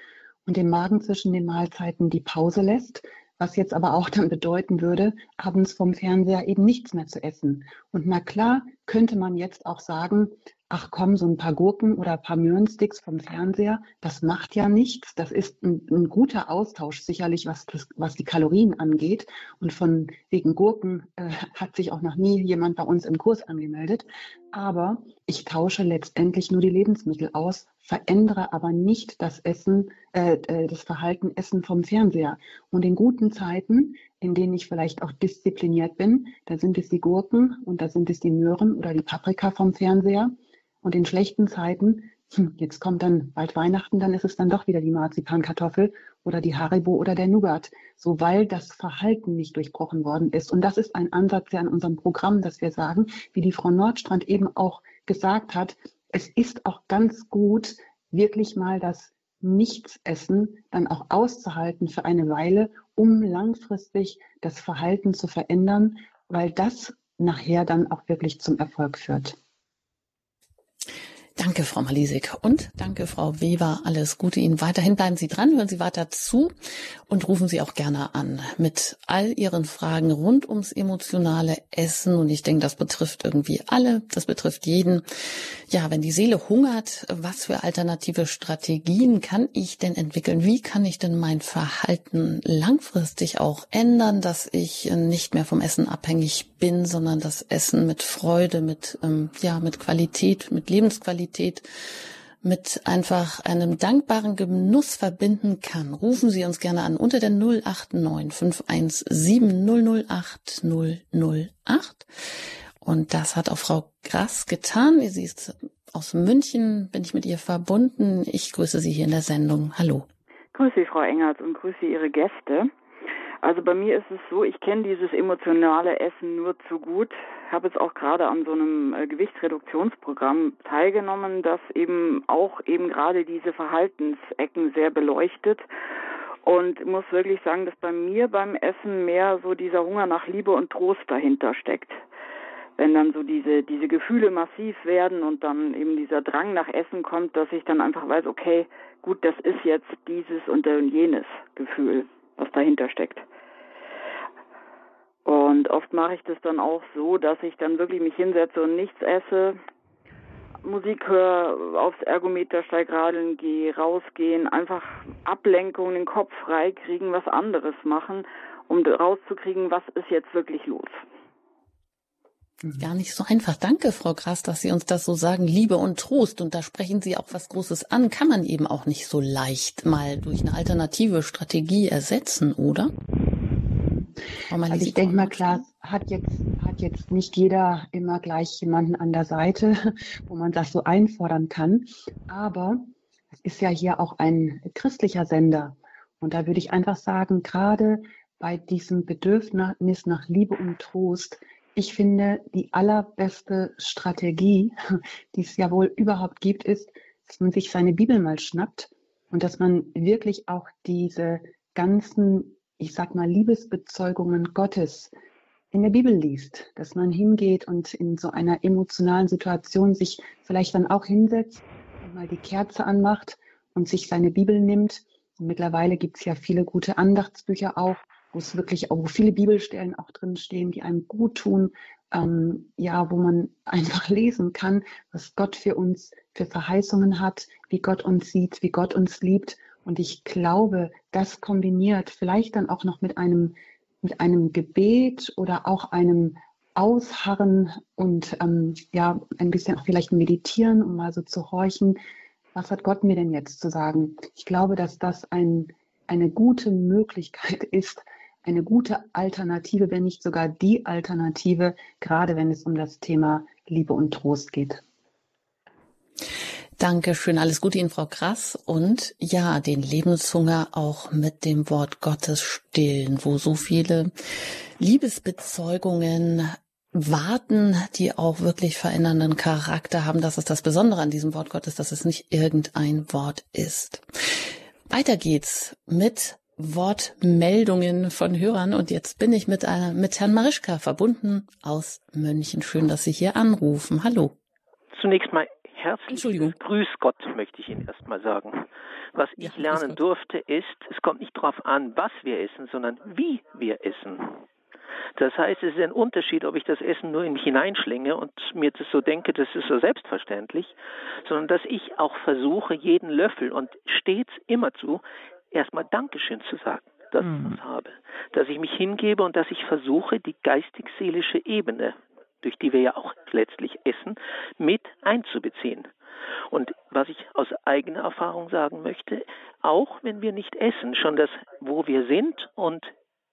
und den Magen zwischen den Mahlzeiten die Pause lässt, was jetzt aber auch dann bedeuten würde, abends vom Fernseher eben nichts mehr zu essen. Und na klar könnte man jetzt auch sagen, ach komm, so ein paar Gurken oder ein paar Möhrensticks vom Fernseher, das macht ja nichts. Das ist ein, ein guter Austausch sicherlich, was, das, was die Kalorien angeht. Und von wegen Gurken äh, hat sich auch noch nie jemand bei uns im Kurs angemeldet. Aber ich tausche letztendlich nur die Lebensmittel aus, verändere aber nicht das Essen, äh, äh das Verhalten Essen vom Fernseher. Und in guten Zeiten, in denen ich vielleicht auch diszipliniert bin, da sind es die Gurken und da sind es die Möhren oder die Paprika vom Fernseher. Und in schlechten Zeiten, hm, jetzt kommt dann bald Weihnachten, dann ist es dann doch wieder die Marzipankartoffel oder die Haribo oder der Nougat, so weil das Verhalten nicht durchbrochen worden ist. Und das ist ein Ansatz ja in unserem Programm, dass wir sagen, wie die Frau Nordstrand eben auch gesagt hat, es ist auch ganz gut, wirklich mal das Nichtsessen dann auch auszuhalten für eine Weile, um langfristig das Verhalten zu verändern, weil das nachher dann auch wirklich zum Erfolg führt. Danke, Frau Malisik. Und danke, Frau Weber. Alles Gute Ihnen weiterhin. Bleiben Sie dran, hören Sie weiter zu und rufen Sie auch gerne an mit all Ihren Fragen rund ums emotionale Essen. Und ich denke, das betrifft irgendwie alle. Das betrifft jeden. Ja, wenn die Seele hungert, was für alternative Strategien kann ich denn entwickeln? Wie kann ich denn mein Verhalten langfristig auch ändern, dass ich nicht mehr vom Essen abhängig bin, sondern das Essen mit Freude, mit, ähm, ja, mit Qualität, mit Lebensqualität mit einfach einem dankbaren Genuss verbinden kann, rufen Sie uns gerne an unter der 089 517 008 008. Und das hat auch Frau Grass getan. Sie ist aus München, bin ich mit ihr verbunden. Ich grüße Sie hier in der Sendung. Hallo. Grüße Sie, Frau Engers, und grüße Ihre Gäste. Also bei mir ist es so, ich kenne dieses emotionale Essen nur zu gut. Habe jetzt auch gerade an so einem äh, Gewichtsreduktionsprogramm teilgenommen, das eben auch eben gerade diese Verhaltensecken sehr beleuchtet. Und muss wirklich sagen, dass bei mir beim Essen mehr so dieser Hunger nach Liebe und Trost dahinter steckt. Wenn dann so diese, diese Gefühle massiv werden und dann eben dieser Drang nach Essen kommt, dass ich dann einfach weiß, okay, gut, das ist jetzt dieses und jenes Gefühl, was dahinter steckt. Und oft mache ich das dann auch so, dass ich dann wirklich mich hinsetze und nichts esse, Musik höre, aufs Ergometersteig radeln gehe, rausgehen, einfach Ablenkung, den Kopf frei kriegen, was anderes machen, um rauszukriegen, was ist jetzt wirklich los. Gar nicht so einfach. Danke, Frau Krass, dass Sie uns das so sagen. Liebe und Trost. Und da sprechen Sie auch was Großes an. Kann man eben auch nicht so leicht mal durch eine alternative Strategie ersetzen, oder? Also ich denke mal, klar, hat jetzt, hat jetzt nicht jeder immer gleich jemanden an der Seite, wo man das so einfordern kann. Aber es ist ja hier auch ein christlicher Sender. Und da würde ich einfach sagen, gerade bei diesem Bedürfnis nach Liebe und Trost, ich finde, die allerbeste Strategie, die es ja wohl überhaupt gibt, ist, dass man sich seine Bibel mal schnappt und dass man wirklich auch diese ganzen ich sag mal, Liebesbezeugungen Gottes in der Bibel liest, dass man hingeht und in so einer emotionalen Situation sich vielleicht dann auch hinsetzt und mal die Kerze anmacht und sich seine Bibel nimmt. Und mittlerweile gibt es ja viele gute Andachtsbücher auch, wo es wirklich auch, viele Bibelstellen auch drin stehen, die einem gut tun, ähm, ja, wo man einfach lesen kann, was Gott für uns für Verheißungen hat, wie Gott uns sieht, wie Gott uns liebt und ich glaube, das kombiniert vielleicht dann auch noch mit einem, mit einem Gebet oder auch einem Ausharren und ähm, ja, ein bisschen auch vielleicht meditieren, um mal so zu horchen, was hat Gott mir denn jetzt zu sagen? Ich glaube, dass das ein, eine gute Möglichkeit ist, eine gute Alternative, wenn nicht sogar die Alternative, gerade wenn es um das Thema Liebe und Trost geht. Dankeschön, alles Gute Ihnen, Frau Krass. Und ja, den Lebenshunger auch mit dem Wort Gottes stillen, wo so viele Liebesbezeugungen warten, die auch wirklich verändernden Charakter haben. Das ist das Besondere an diesem Wort Gottes, dass es nicht irgendein Wort ist. Weiter geht's mit Wortmeldungen von Hörern und jetzt bin ich mit, einer, mit Herrn Marischka verbunden aus München. Schön, dass Sie hier anrufen. Hallo. Zunächst mal herzliches Grüß Gott, möchte ich Ihnen erstmal sagen. Was ja, ich lernen durfte, ist, es kommt nicht darauf an, was wir essen, sondern wie wir essen. Das heißt, es ist ein Unterschied, ob ich das Essen nur in mich hineinschlinge und mir das so denke, das ist so selbstverständlich, sondern dass ich auch versuche, jeden Löffel und stets immerzu erstmal Dankeschön zu sagen, dass mhm. ich was habe. Dass ich mich hingebe und dass ich versuche, die geistig-seelische Ebene durch die wir ja auch letztlich essen, mit einzubeziehen. Und was ich aus eigener Erfahrung sagen möchte, auch wenn wir nicht essen, schon das, wo wir sind und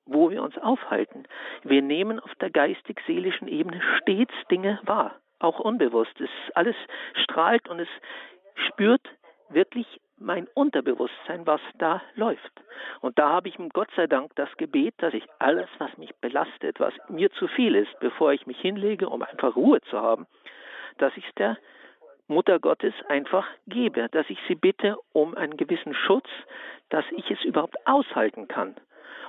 wo wir uns aufhalten, wir nehmen auf der geistig-seelischen Ebene stets Dinge wahr, auch unbewusst. Es alles strahlt und es spürt wirklich mein Unterbewusstsein, was da läuft. Und da habe ich Gott sei Dank das Gebet, dass ich alles, was mich belastet, was mir zu viel ist, bevor ich mich hinlege, um einfach Ruhe zu haben, dass ich es der Mutter Gottes einfach gebe, dass ich sie bitte um einen gewissen Schutz, dass ich es überhaupt aushalten kann.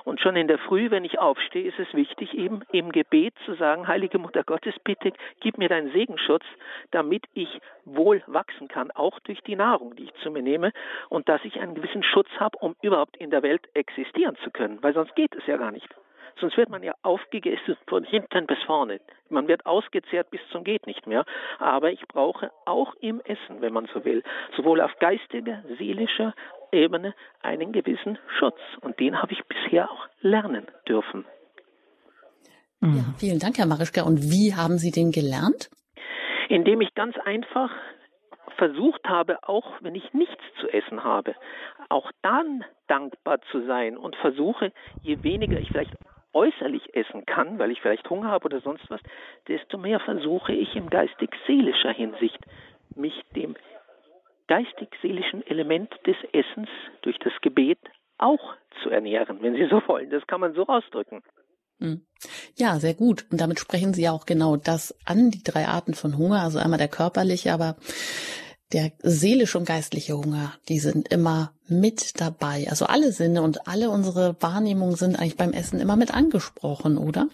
Und schon in der Früh, wenn ich aufstehe, ist es wichtig, eben im Gebet zu sagen, Heilige Mutter Gottes, bitte gib mir deinen Segenschutz, damit ich wohl wachsen kann, auch durch die Nahrung, die ich zu mir nehme, und dass ich einen gewissen Schutz habe, um überhaupt in der Welt existieren zu können, weil sonst geht es ja gar nicht. Sonst wird man ja aufgegessen von hinten bis vorne. Man wird ausgezehrt bis zum geht nicht mehr. Aber ich brauche auch im Essen, wenn man so will, sowohl auf geistiger, seelischer Ebene einen gewissen Schutz. Und den habe ich bisher auch lernen dürfen. Ja, vielen Dank, Herr Marischka. Und wie haben Sie den gelernt? Indem ich ganz einfach versucht habe, auch wenn ich nichts zu essen habe, auch dann dankbar zu sein und versuche, je weniger ich vielleicht äußerlich essen kann, weil ich vielleicht Hunger habe oder sonst was, desto mehr versuche ich in geistig-seelischer Hinsicht, mich dem geistig-seelischen Element des Essens durch das Gebet auch zu ernähren, wenn Sie so wollen. Das kann man so ausdrücken. Hm. Ja, sehr gut. Und damit sprechen Sie ja auch genau das an, die drei Arten von Hunger. Also einmal der körperliche, aber der seelische und geistliche Hunger, die sind immer mit dabei. Also alle Sinne und alle unsere Wahrnehmungen sind eigentlich beim Essen immer mit angesprochen, oder?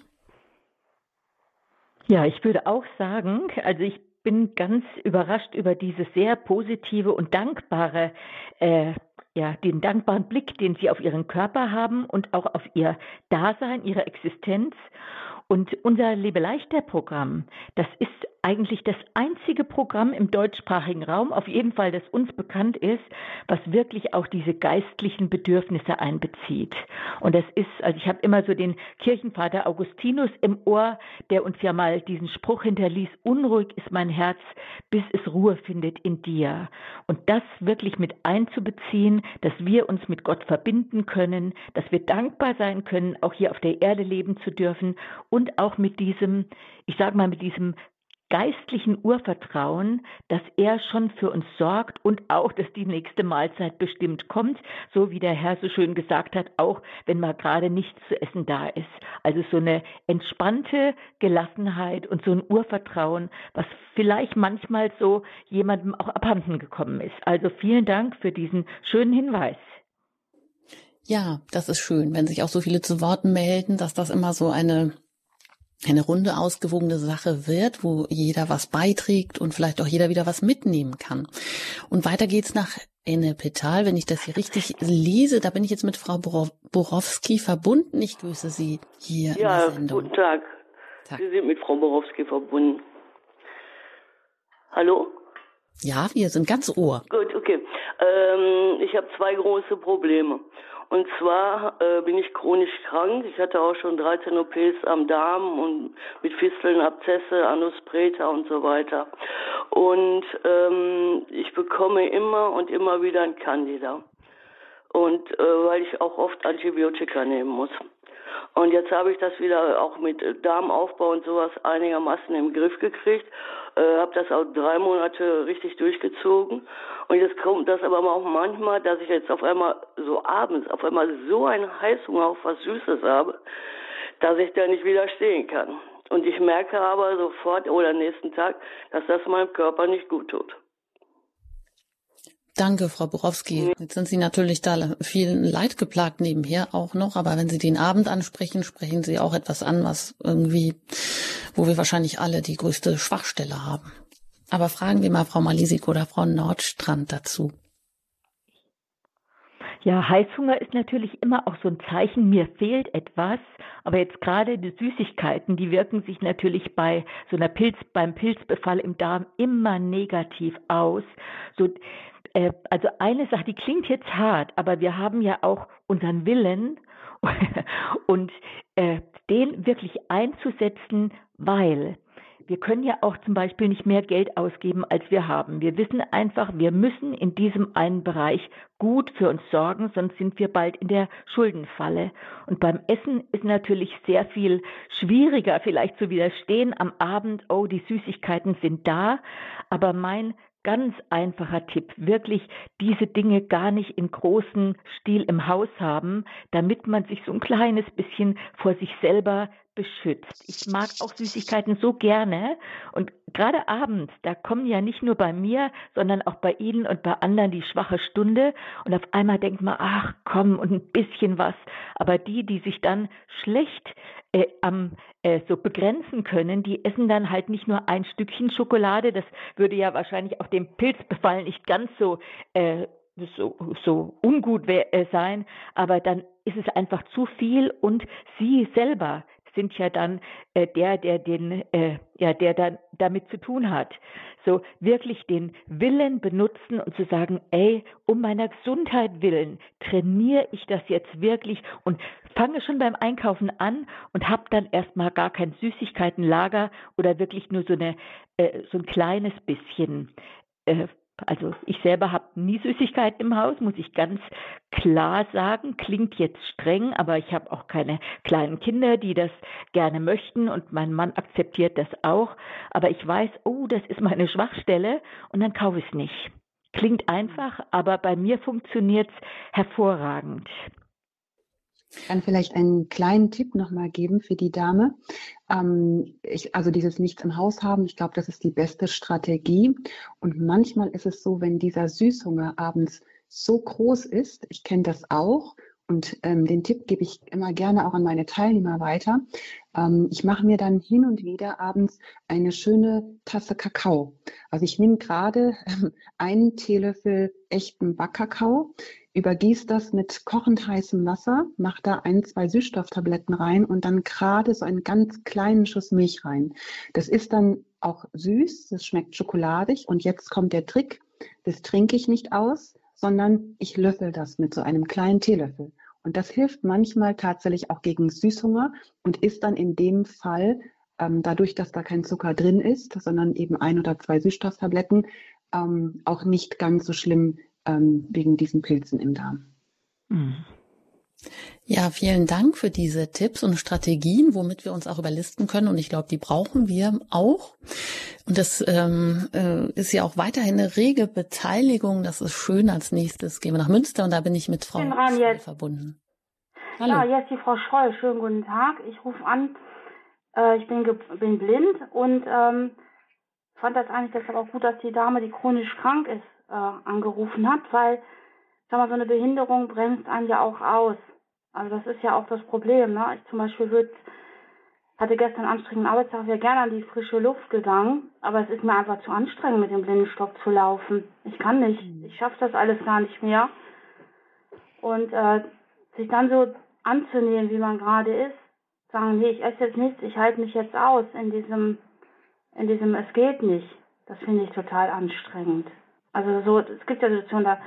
Ja, ich würde auch sagen, also ich bin ganz überrascht über dieses sehr positive und dankbare äh, ja, den dankbaren Blick, den sie auf ihren Körper haben und auch auf ihr Dasein, ihre Existenz. Und unser Lebe leichter Programm, das ist eigentlich das einzige Programm im deutschsprachigen Raum, auf jeden Fall, das uns bekannt ist, was wirklich auch diese geistlichen Bedürfnisse einbezieht. Und das ist, also ich habe immer so den Kirchenvater Augustinus im Ohr, der uns ja mal diesen Spruch hinterließ, unruhig ist mein Herz, bis es Ruhe findet in dir. Und das wirklich mit einzubeziehen, dass wir uns mit Gott verbinden können, dass wir dankbar sein können, auch hier auf der Erde leben zu dürfen und auch mit diesem, ich sage mal, mit diesem geistlichen Urvertrauen, dass er schon für uns sorgt und auch, dass die nächste Mahlzeit bestimmt kommt, so wie der Herr so schön gesagt hat, auch wenn mal gerade nichts zu essen da ist. Also so eine entspannte Gelassenheit und so ein Urvertrauen, was vielleicht manchmal so jemandem auch abhanden gekommen ist. Also vielen Dank für diesen schönen Hinweis. Ja, das ist schön, wenn sich auch so viele zu Worten melden, dass das immer so eine eine runde, ausgewogene Sache wird, wo jeder was beiträgt und vielleicht auch jeder wieder was mitnehmen kann. Und weiter geht's nach Ennepetal, wenn ich das hier richtig lese. Da bin ich jetzt mit Frau Borowski verbunden. Ich grüße Sie hier ja, in der Sendung. guten Tag. Tag. Sie sind mit Frau Borowski verbunden. Hallo? Ja, wir sind ganz ohr. Gut, okay. Ähm, ich habe zwei große Probleme. Und zwar äh, bin ich chronisch krank. Ich hatte auch schon 13 OPs am Darm und mit Fisteln, Abzesse, Anus Preta und so weiter. Und ähm, ich bekomme immer und immer wieder ein Candida. Und äh, weil ich auch oft Antibiotika nehmen muss. Und jetzt habe ich das wieder auch mit Darmaufbau und sowas einigermaßen im Griff gekriegt. Äh, habe das auch drei Monate richtig durchgezogen. Und jetzt kommt das aber auch manchmal, dass ich jetzt auf einmal so abends auf einmal so einen Heißhunger auf was Süßes habe, dass ich da nicht widerstehen kann. Und ich merke aber sofort oder nächsten Tag, dass das meinem Körper nicht gut tut. Danke, Frau Borowski. Jetzt sind Sie natürlich da viel Leid geplagt nebenher auch noch, aber wenn Sie den Abend ansprechen, sprechen Sie auch etwas an, was irgendwie, wo wir wahrscheinlich alle die größte Schwachstelle haben. Aber fragen wir mal Frau Malisik oder Frau Nordstrand dazu. Ja, Heißhunger ist natürlich immer auch so ein Zeichen, mir fehlt etwas. Aber jetzt gerade die Süßigkeiten, die wirken sich natürlich bei so einer Pilz, beim Pilzbefall im Darm immer negativ aus. So, äh, also eine Sache, die klingt jetzt hart, aber wir haben ja auch unseren Willen und äh, den wirklich einzusetzen, weil wir können ja auch zum Beispiel nicht mehr Geld ausgeben, als wir haben. Wir wissen einfach, wir müssen in diesem einen Bereich gut für uns sorgen, sonst sind wir bald in der Schuldenfalle. Und beim Essen ist natürlich sehr viel schwieriger vielleicht zu widerstehen am Abend, oh, die Süßigkeiten sind da. Aber mein ganz einfacher Tipp, wirklich diese Dinge gar nicht in großem Stil im Haus haben, damit man sich so ein kleines bisschen vor sich selber beschützt. Ich mag auch Süßigkeiten so gerne. Und gerade abends, da kommen ja nicht nur bei mir, sondern auch bei Ihnen und bei anderen die schwache Stunde. Und auf einmal denkt man, ach komm und ein bisschen was, aber die, die sich dann schlecht äh, am äh, so begrenzen können, die essen dann halt nicht nur ein Stückchen Schokolade, das würde ja wahrscheinlich auch dem Pilzbefall nicht ganz so äh, so, so ungut äh, sein, aber dann ist es einfach zu viel. Und sie selber sind ja dann äh, der, der den, äh, ja, der dann damit zu tun hat. So wirklich den Willen benutzen und zu sagen, ey, um meiner Gesundheit willen trainiere ich das jetzt wirklich und fange schon beim Einkaufen an und habe dann erstmal gar kein Süßigkeitenlager oder wirklich nur so eine, äh, so ein kleines bisschen. Also ich selber habe nie Süßigkeiten im Haus, muss ich ganz klar sagen. Klingt jetzt streng, aber ich habe auch keine kleinen Kinder, die das gerne möchten und mein Mann akzeptiert das auch. Aber ich weiß, oh, das ist meine Schwachstelle und dann kaufe ich es nicht. Klingt einfach, aber bei mir funktioniert es hervorragend. Ich kann vielleicht einen kleinen Tipp nochmal geben für die Dame. Ähm, ich, also dieses Nichts im Haus haben, ich glaube, das ist die beste Strategie. Und manchmal ist es so, wenn dieser Süßhunger abends so groß ist, ich kenne das auch, und ähm, den Tipp gebe ich immer gerne auch an meine Teilnehmer weiter. Ähm, ich mache mir dann hin und wieder abends eine schöne Tasse Kakao. Also ich nehme gerade ähm, einen Teelöffel echten Backkakao, übergieße das mit kochend heißem Wasser, mache da ein, zwei Süßstofftabletten rein und dann gerade so einen ganz kleinen Schuss Milch rein. Das ist dann auch süß, das schmeckt schokoladig und jetzt kommt der Trick, das trinke ich nicht aus, sondern ich löffel das mit so einem kleinen Teelöffel. Und das hilft manchmal tatsächlich auch gegen Süßhunger und ist dann in dem Fall, ähm, dadurch, dass da kein Zucker drin ist, sondern eben ein oder zwei Süßstofftabletten, ähm, auch nicht ganz so schlimm ähm, wegen diesen Pilzen im Darm. Mhm. Ja, vielen Dank für diese Tipps und Strategien, womit wir uns auch überlisten können. Und ich glaube, die brauchen wir auch. Und das ähm, äh, ist ja auch weiterhin eine rege Beteiligung. Das ist schön. Als nächstes gehen wir nach Münster und da bin ich mit Frau Schroll verbunden. Hallo. Ja, jetzt die Frau Schroll. Schönen guten Tag. Ich rufe an. Äh, ich bin, bin blind und ähm, fand das eigentlich deshalb auch gut, dass die Dame, die chronisch krank ist, äh, angerufen hat, weil sag mal, so eine Behinderung bremst einen ja auch aus. Also das ist ja auch das Problem. Ne? Ich zum Beispiel würd, hatte gestern einen anstrengenden Arbeitstag, wäre gerne an die frische Luft gegangen, aber es ist mir einfach zu anstrengend, mit dem Blindenstock zu laufen. Ich kann nicht. Mhm. Ich schaffe das alles gar nicht mehr. Und äh, sich dann so anzunehmen, wie man gerade ist, sagen, nee, ich esse jetzt nichts, ich halte mich jetzt aus in diesem, in diesem, es geht nicht. Das finde ich total anstrengend. Also so, es gibt ja Situationen, da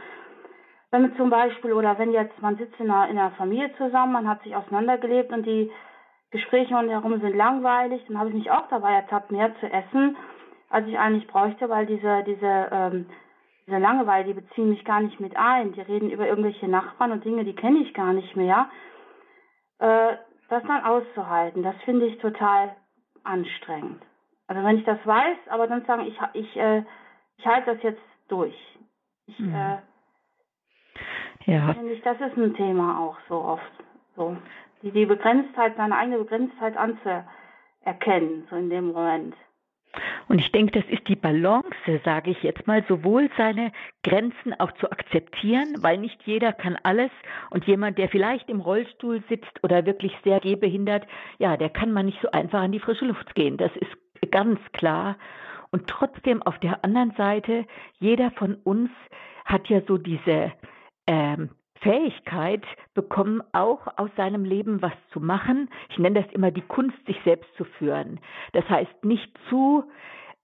wenn man zum Beispiel, oder wenn jetzt, man sitzt in einer, in einer Familie zusammen, man hat sich auseinandergelebt und die Gespräche rundherum sind langweilig, dann habe ich mich auch dabei ertappt, mehr zu essen, als ich eigentlich bräuchte, weil diese, diese, ähm, diese Langeweile, die beziehen mich gar nicht mit ein. Die reden über irgendwelche Nachbarn und Dinge, die kenne ich gar nicht mehr. Äh, das dann auszuhalten, das finde ich total anstrengend. Also wenn ich das weiß, aber dann sagen, ich, ich, äh, ich halte das jetzt durch. Ich, mhm. äh, ja. Finde ich, das ist ein Thema auch so oft. So. Die, die Begrenztheit, seine eigene Begrenztheit anzuerkennen, so in dem Moment. Und ich denke, das ist die Balance, sage ich jetzt mal, sowohl seine Grenzen auch zu akzeptieren, weil nicht jeder kann alles und jemand, der vielleicht im Rollstuhl sitzt oder wirklich sehr gehbehindert, ja, der kann man nicht so einfach an die frische Luft gehen. Das ist ganz klar. Und trotzdem auf der anderen Seite, jeder von uns hat ja so diese ähm, Fähigkeit bekommen, auch aus seinem Leben was zu machen. Ich nenne das immer die Kunst, sich selbst zu führen. Das heißt, nicht zu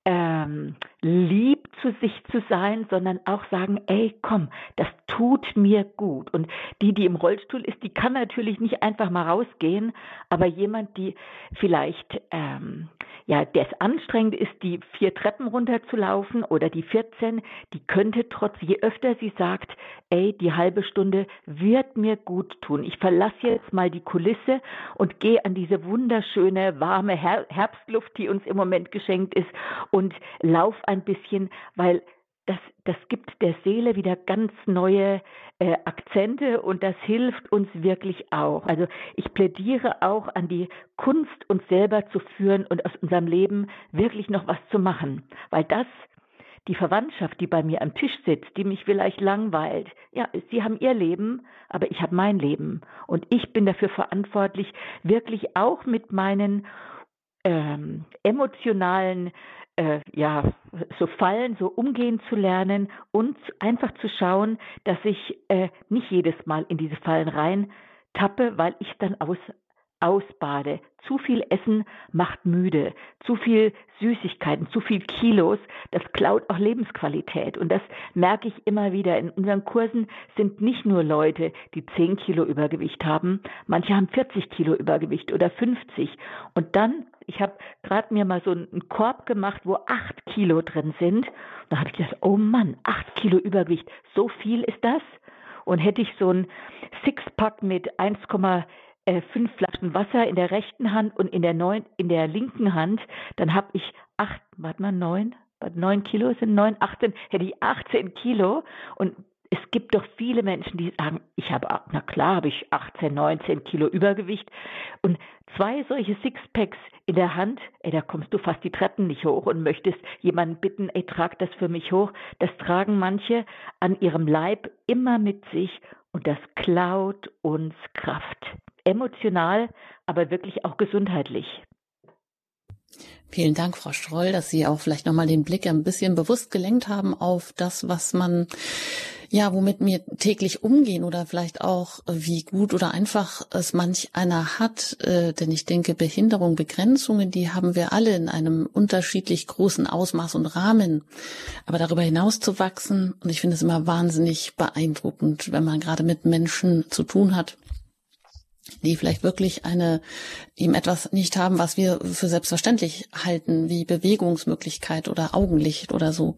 ähm, lieb zu sich zu sein, sondern auch sagen, ey, komm, das tut mir gut. Und die, die im Rollstuhl ist, die kann natürlich nicht einfach mal rausgehen, aber jemand, die vielleicht, ähm, ja, der es anstrengend ist, die vier Treppen runterzulaufen oder die 14, die könnte trotz, je öfter sie sagt, ey, die halbe Stunde wird mir gut tun. Ich verlasse jetzt mal die Kulisse und gehe an diese wunderschöne, warme Herbstluft, die uns im Moment geschenkt ist und lauf ein bisschen, weil das, das gibt der Seele wieder ganz neue äh, Akzente und das hilft uns wirklich auch. Also ich plädiere auch an die Kunst, uns selber zu führen und aus unserem Leben wirklich noch was zu machen, weil das die Verwandtschaft, die bei mir am Tisch sitzt, die mich vielleicht langweilt, ja, sie haben ihr Leben, aber ich habe mein Leben und ich bin dafür verantwortlich, wirklich auch mit meinen ähm, emotionalen äh, ja, so Fallen, so umgehen zu lernen und einfach zu schauen, dass ich äh, nicht jedes Mal in diese Fallen rein tappe, weil ich dann aus, ausbade. Zu viel Essen macht müde. Zu viel Süßigkeiten, zu viel Kilos, das klaut auch Lebensqualität. Und das merke ich immer wieder. In unseren Kursen sind nicht nur Leute, die 10 Kilo Übergewicht haben. Manche haben 40 Kilo Übergewicht oder 50. Und dann, ich habe gerade mir mal so einen Korb gemacht, wo 8 Kilo drin sind. Da habe ich gedacht, oh Mann, 8 Kilo Übergewicht, so viel ist das? Und hätte ich so ein Sixpack mit 1,5 äh, Flaschen Wasser in der rechten Hand und in der, neun, in der linken Hand, dann habe ich acht, warte mal, neun, neun Kilo sind neun, 18, hätte ich 18 Kilo und es gibt doch viele Menschen, die sagen, ich habe, na klar, habe ich 18, 19 Kilo Übergewicht. Und zwei solche Sixpacks in der Hand, ey, da kommst du fast die Treppen nicht hoch und möchtest jemanden bitten, ey, trag das für mich hoch. Das tragen manche an ihrem Leib immer mit sich und das klaut uns Kraft. Emotional, aber wirklich auch gesundheitlich. Vielen Dank, Frau Stroll, dass Sie auch vielleicht nochmal den Blick ein bisschen bewusst gelenkt haben auf das, was man ja, womit wir täglich umgehen oder vielleicht auch, wie gut oder einfach es manch einer hat. Äh, denn ich denke, Behinderung, Begrenzungen, die haben wir alle in einem unterschiedlich großen Ausmaß und Rahmen. Aber darüber hinaus zu wachsen, und ich finde es immer wahnsinnig beeindruckend, wenn man gerade mit Menschen zu tun hat, die vielleicht wirklich eine, ihm etwas nicht haben, was wir für selbstverständlich halten, wie Bewegungsmöglichkeit oder Augenlicht oder so.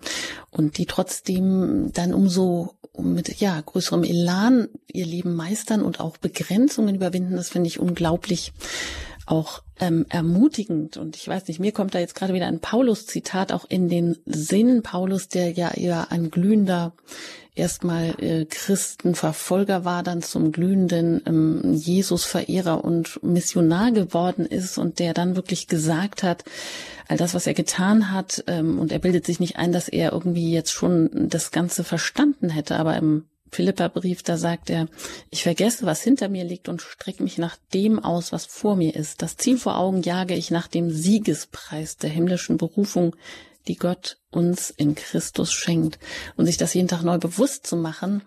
Und die trotzdem dann umso mit, ja, größerem Elan ihr Leben meistern und auch Begrenzungen überwinden, das finde ich unglaublich auch ähm, ermutigend. Und ich weiß nicht, mir kommt da jetzt gerade wieder ein Paulus-Zitat auch in den Sinn. Paulus, der ja eher ein glühender erstmal äh, Christenverfolger war, dann zum glühenden ähm, Jesus-Verehrer und Missionar geworden ist und der dann wirklich gesagt hat, all das, was er getan hat, ähm, und er bildet sich nicht ein, dass er irgendwie jetzt schon das Ganze verstanden hätte, aber im Philippa-Brief, da sagt er, ich vergesse, was hinter mir liegt und strecke mich nach dem aus, was vor mir ist. Das Ziel vor Augen jage ich nach dem Siegespreis der himmlischen Berufung, die Gott uns in Christus schenkt. Und sich das jeden Tag neu bewusst zu machen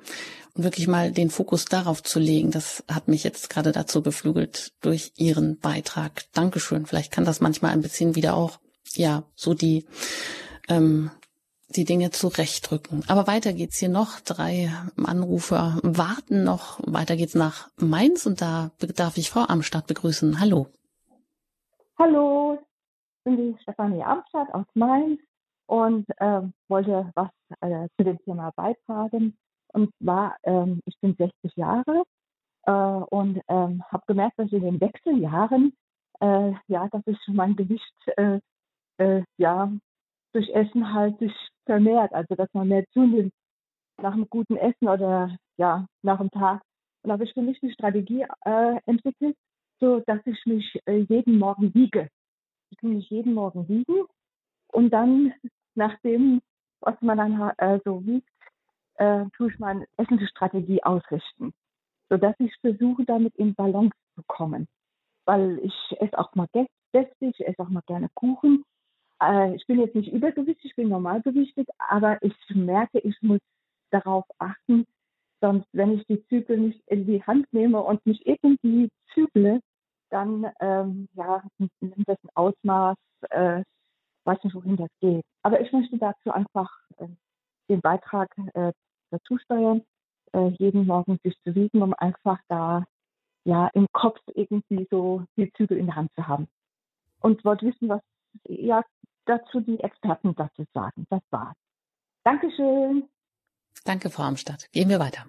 und wirklich mal den Fokus darauf zu legen, das hat mich jetzt gerade dazu beflügelt durch Ihren Beitrag. Dankeschön. Vielleicht kann das manchmal ein bisschen wieder auch, ja, so die, ähm, die Dinge zurechtrücken. Aber weiter geht's hier noch. Drei Anrufer warten noch. Weiter geht's nach Mainz und da darf ich Frau Amstadt begrüßen. Hallo. Hallo, ich bin die Stefanie Amstadt aus Mainz und äh, wollte was äh, zu dem Thema beitragen. Und zwar, ähm, ich bin 60 Jahre äh, und ähm, habe gemerkt, dass in den Wechseljahren, äh, ja, dass ich mein Gewicht äh, äh, ja durch Essen halt sich vermehrt, also dass man mehr zunimmt nach einem guten Essen oder ja nach einem Tag. Und da habe ich für mich eine Strategie entwickelt, so dass ich mich jeden Morgen wiege. Ich kann mich jeden Morgen wiegen und dann nach dem, was man dann äh, so wiegt, äh, tue ich meine Essensstrategie ausrichten, sodass ich versuche, damit in Balance zu kommen. Weil ich esse auch mal deftig, ich esse auch mal gerne Kuchen. Äh, ich bin jetzt nicht übergewichtig, ich bin normalgewichtig, aber ich merke, ich muss darauf achten, sonst, wenn ich die Zügel nicht in die Hand nehme und mich irgendwie zügle, dann ähm, ja, nimmt das ein Ausmaß, äh, weiß nicht, wohin das geht. Aber ich möchte dazu einfach äh, den Beitrag äh, dazu steuern, äh, jeden Morgen sich zu wiegen, um einfach da ja im Kopf irgendwie so die Zügel in der Hand zu haben. Und wollte wissen, was ja dazu die Experten dazu sagen. Das war's. Dankeschön. Danke, Frau Amstadt. Gehen wir weiter.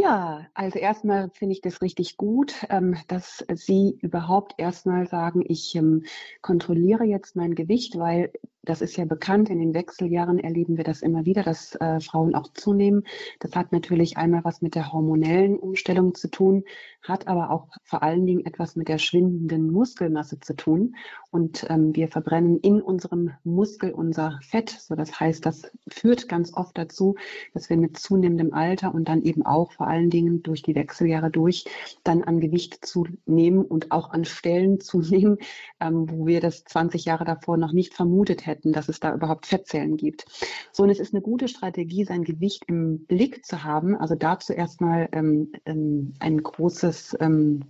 Ja, also erstmal finde ich das richtig gut, ähm, dass Sie überhaupt erstmal sagen, ich ähm, kontrolliere jetzt mein Gewicht, weil das ist ja bekannt, in den Wechseljahren erleben wir das immer wieder, dass äh, Frauen auch zunehmen. Das hat natürlich einmal was mit der hormonellen Umstellung zu tun, hat aber auch vor allen Dingen etwas mit der schwindenden Muskelmasse zu tun. Und ähm, wir verbrennen in unserem Muskel unser Fett. So, das heißt, das führt ganz oft dazu, dass wir mit zunehmendem Alter und dann eben auch vor allen Dingen durch die Wechseljahre durch dann an Gewicht zunehmen und auch an Stellen zunehmen, ähm, wo wir das 20 Jahre davor noch nicht vermutet hätten dass es da überhaupt Fettzellen gibt. So, und es ist eine gute Strategie, sein Gewicht im Blick zu haben. Also dazu erstmal ähm, ähm, ein großes ähm,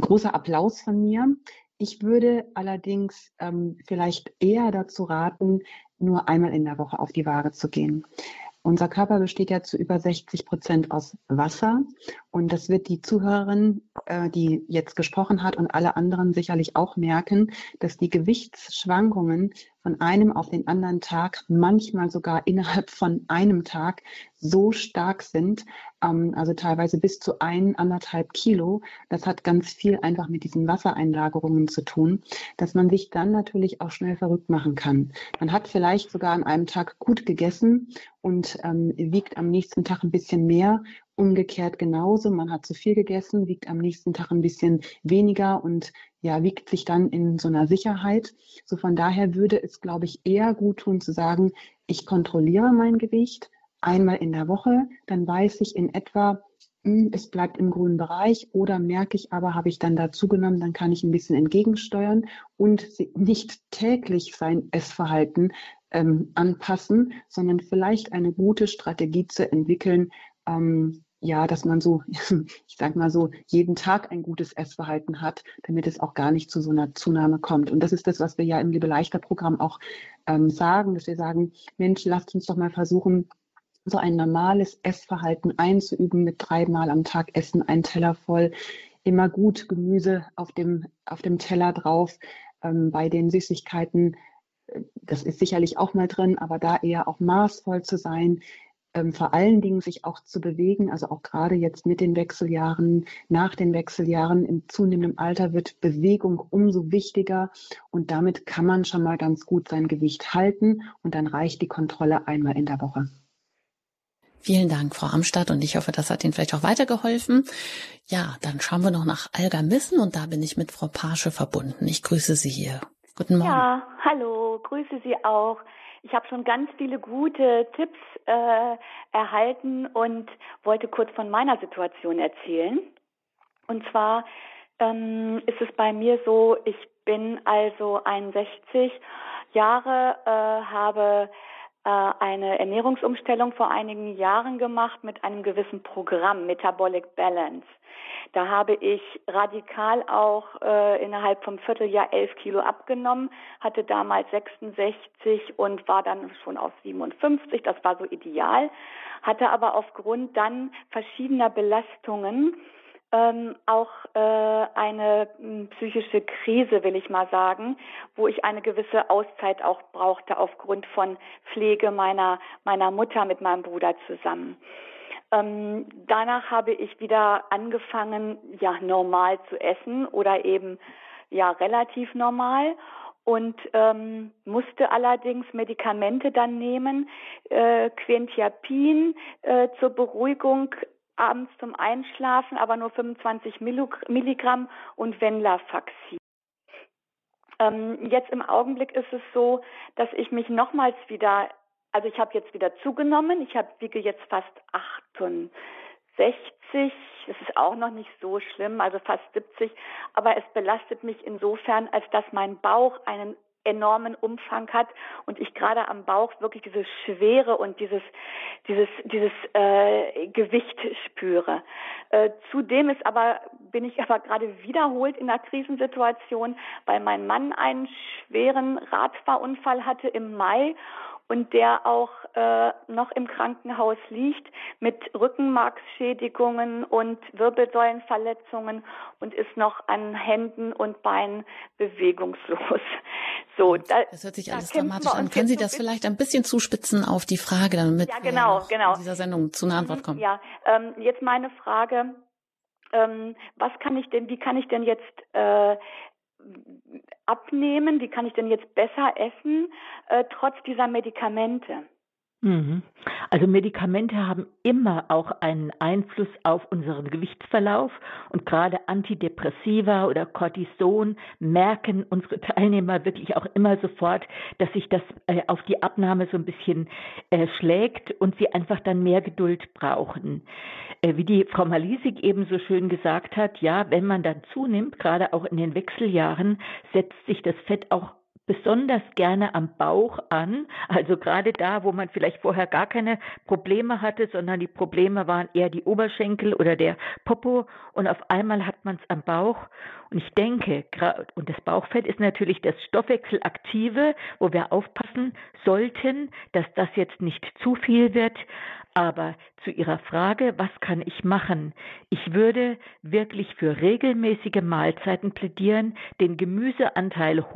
großer Applaus von mir. Ich würde allerdings ähm, vielleicht eher dazu raten, nur einmal in der Woche auf die Waage zu gehen. Unser Körper besteht ja zu über 60 Prozent aus Wasser. Und das wird die Zuhörerin, äh, die jetzt gesprochen hat und alle anderen sicherlich auch merken, dass die Gewichtsschwankungen von einem auf den anderen Tag, manchmal sogar innerhalb von einem Tag so stark sind, ähm, also teilweise bis zu ein, anderthalb Kilo. Das hat ganz viel einfach mit diesen Wassereinlagerungen zu tun, dass man sich dann natürlich auch schnell verrückt machen kann. Man hat vielleicht sogar an einem Tag gut gegessen und ähm, wiegt am nächsten Tag ein bisschen mehr Umgekehrt genauso. Man hat zu viel gegessen, wiegt am nächsten Tag ein bisschen weniger und ja, wiegt sich dann in so einer Sicherheit. So von daher würde es, glaube ich, eher gut tun zu sagen, ich kontrolliere mein Gewicht einmal in der Woche, dann weiß ich in etwa, hm, es bleibt im grünen Bereich oder merke ich aber, habe ich dann dazu genommen, dann kann ich ein bisschen entgegensteuern und nicht täglich sein Essverhalten ähm, anpassen, sondern vielleicht eine gute Strategie zu entwickeln, ähm, ja, dass man so, ich sag mal so, jeden Tag ein gutes Essverhalten hat, damit es auch gar nicht zu so einer Zunahme kommt. Und das ist das, was wir ja im Liebe leichter Programm auch ähm, sagen, dass wir sagen, Mensch, lasst uns doch mal versuchen, so ein normales Essverhalten einzuüben mit dreimal am Tag Essen, ein Teller voll, immer gut Gemüse auf dem, auf dem Teller drauf, ähm, bei den Süßigkeiten, äh, das ist sicherlich auch mal drin, aber da eher auch maßvoll zu sein, ähm, vor allen Dingen sich auch zu bewegen, also auch gerade jetzt mit den Wechseljahren, nach den Wechseljahren im zunehmenden Alter wird Bewegung umso wichtiger und damit kann man schon mal ganz gut sein Gewicht halten und dann reicht die Kontrolle einmal in der Woche. Vielen Dank, Frau Amstadt, und ich hoffe, das hat Ihnen vielleicht auch weitergeholfen. Ja, dann schauen wir noch nach Algermissen und da bin ich mit Frau Pasche verbunden. Ich grüße Sie hier. Guten Morgen. Ja, hallo, grüße Sie auch. Ich habe schon ganz viele gute Tipps äh, erhalten und wollte kurz von meiner Situation erzählen. Und zwar ähm, ist es bei mir so, ich bin also 61 Jahre, äh, habe äh, eine Ernährungsumstellung vor einigen Jahren gemacht mit einem gewissen Programm, Metabolic Balance. Da habe ich radikal auch äh, innerhalb vom Vierteljahr elf Kilo abgenommen, hatte damals 66 und war dann schon auf 57. Das war so ideal, hatte aber aufgrund dann verschiedener Belastungen ähm, auch äh, eine hm, psychische Krise, will ich mal sagen, wo ich eine gewisse Auszeit auch brauchte aufgrund von Pflege meiner meiner Mutter mit meinem Bruder zusammen. Ähm, danach habe ich wieder angefangen, ja, normal zu essen oder eben ja relativ normal und ähm, musste allerdings Medikamente dann nehmen, äh, Quentiapin äh, zur Beruhigung abends zum Einschlafen, aber nur 25 Milligramm und Venlafaxin. Ähm, jetzt im Augenblick ist es so, dass ich mich nochmals wieder also ich habe jetzt wieder zugenommen. Ich habe wiege jetzt fast 68. Das ist auch noch nicht so schlimm, also fast 70. Aber es belastet mich insofern, als dass mein Bauch einen enormen Umfang hat und ich gerade am Bauch wirklich diese Schwere und dieses dieses dieses äh, Gewicht spüre. Äh, zudem ist aber bin ich aber gerade wiederholt in einer Krisensituation, weil mein Mann einen schweren Radfahrunfall hatte im Mai und der auch äh, noch im Krankenhaus liegt mit Rückenmarksschädigungen und Wirbelsäulenverletzungen und ist noch an Händen und Beinen bewegungslos. So, da, das hört sich alles dramatisch an. Können Sie das vielleicht ein bisschen zuspitzen auf die Frage, damit ja, genau, wir genau. in dieser Sendung zu einer Antwort mhm, kommen? Ja, ähm, jetzt meine Frage. Ähm, was kann ich denn, wie kann ich denn jetzt äh, abnehmen? Wie kann ich denn jetzt besser essen, äh, trotz dieser Medikamente? Mhm. Also Medikamente haben immer auch einen Einfluss auf unseren Gewichtsverlauf und gerade Antidepressiva oder Cortison merken unsere Teilnehmer wirklich auch immer sofort, dass sich das äh, auf die Abnahme so ein bisschen äh, schlägt und sie einfach dann mehr Geduld brauchen. Äh, wie die Frau Malisik eben so schön gesagt hat, ja, wenn man dann zunimmt, gerade auch in den Wechseljahren, setzt sich das Fett auch besonders gerne am Bauch an, also gerade da, wo man vielleicht vorher gar keine Probleme hatte, sondern die Probleme waren eher die Oberschenkel oder der Popo und auf einmal hat man es am Bauch. Und ich denke, und das Bauchfett ist natürlich das Stoffwechselaktive, wo wir aufpassen sollten, dass das jetzt nicht zu viel wird. Aber zu Ihrer Frage, was kann ich machen? Ich würde wirklich für regelmäßige Mahlzeiten plädieren, den Gemüseanteil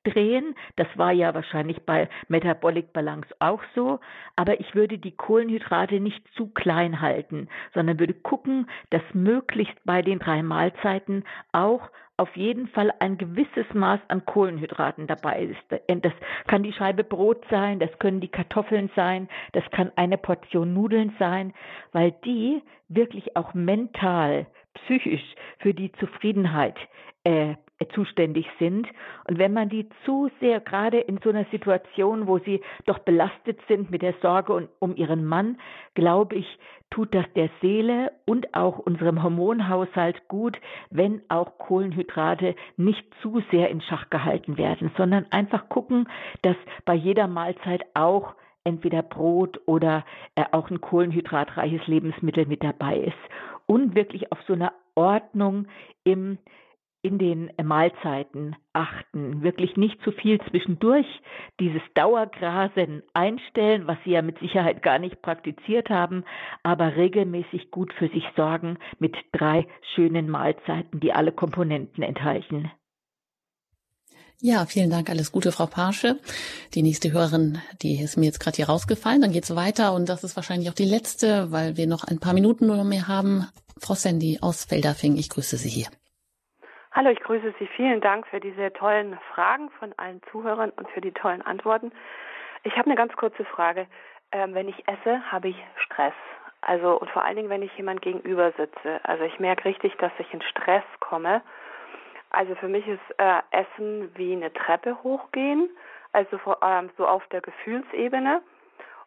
hochdrehen. Das war ja wahrscheinlich bei Metabolic Balance auch so. Aber ich würde die Kohlenhydrate nicht zu klein halten, sondern würde gucken, dass möglichst bei den drei Mahlzeiten auch auf jeden Fall ein gewisses Maß an Kohlenhydraten dabei ist. Das kann die Scheibe Brot sein, das können die Kartoffeln sein, das kann eine Portion Nudeln sein, weil die wirklich auch mental, psychisch für die Zufriedenheit äh, zuständig sind. Und wenn man die zu sehr, gerade in so einer Situation, wo sie doch belastet sind mit der Sorge um ihren Mann, glaube ich, tut das der Seele und auch unserem Hormonhaushalt gut, wenn auch Kohlenhydrate nicht zu sehr in Schach gehalten werden, sondern einfach gucken, dass bei jeder Mahlzeit auch entweder Brot oder äh, auch ein kohlenhydratreiches Lebensmittel mit dabei ist und wirklich auf so eine Ordnung im in den Mahlzeiten achten, wirklich nicht zu viel zwischendurch dieses Dauergrasen einstellen, was Sie ja mit Sicherheit gar nicht praktiziert haben, aber regelmäßig gut für sich sorgen mit drei schönen Mahlzeiten, die alle Komponenten enthalten. Ja, vielen Dank, alles Gute, Frau Parsche. Die nächste Hörerin, die ist mir jetzt gerade hier rausgefallen. Dann geht's weiter und das ist wahrscheinlich auch die letzte, weil wir noch ein paar Minuten nur mehr haben. Frau Sandy aus Felderfing, ich grüße Sie hier. Hallo, ich grüße Sie. Vielen Dank für diese tollen Fragen von allen Zuhörern und für die tollen Antworten. Ich habe eine ganz kurze Frage. Ähm, wenn ich esse, habe ich Stress. Also und vor allen Dingen, wenn ich jemand gegenüber sitze. Also ich merke richtig, dass ich in Stress komme. Also für mich ist äh, Essen wie eine Treppe hochgehen, also vor allem so auf der Gefühlsebene.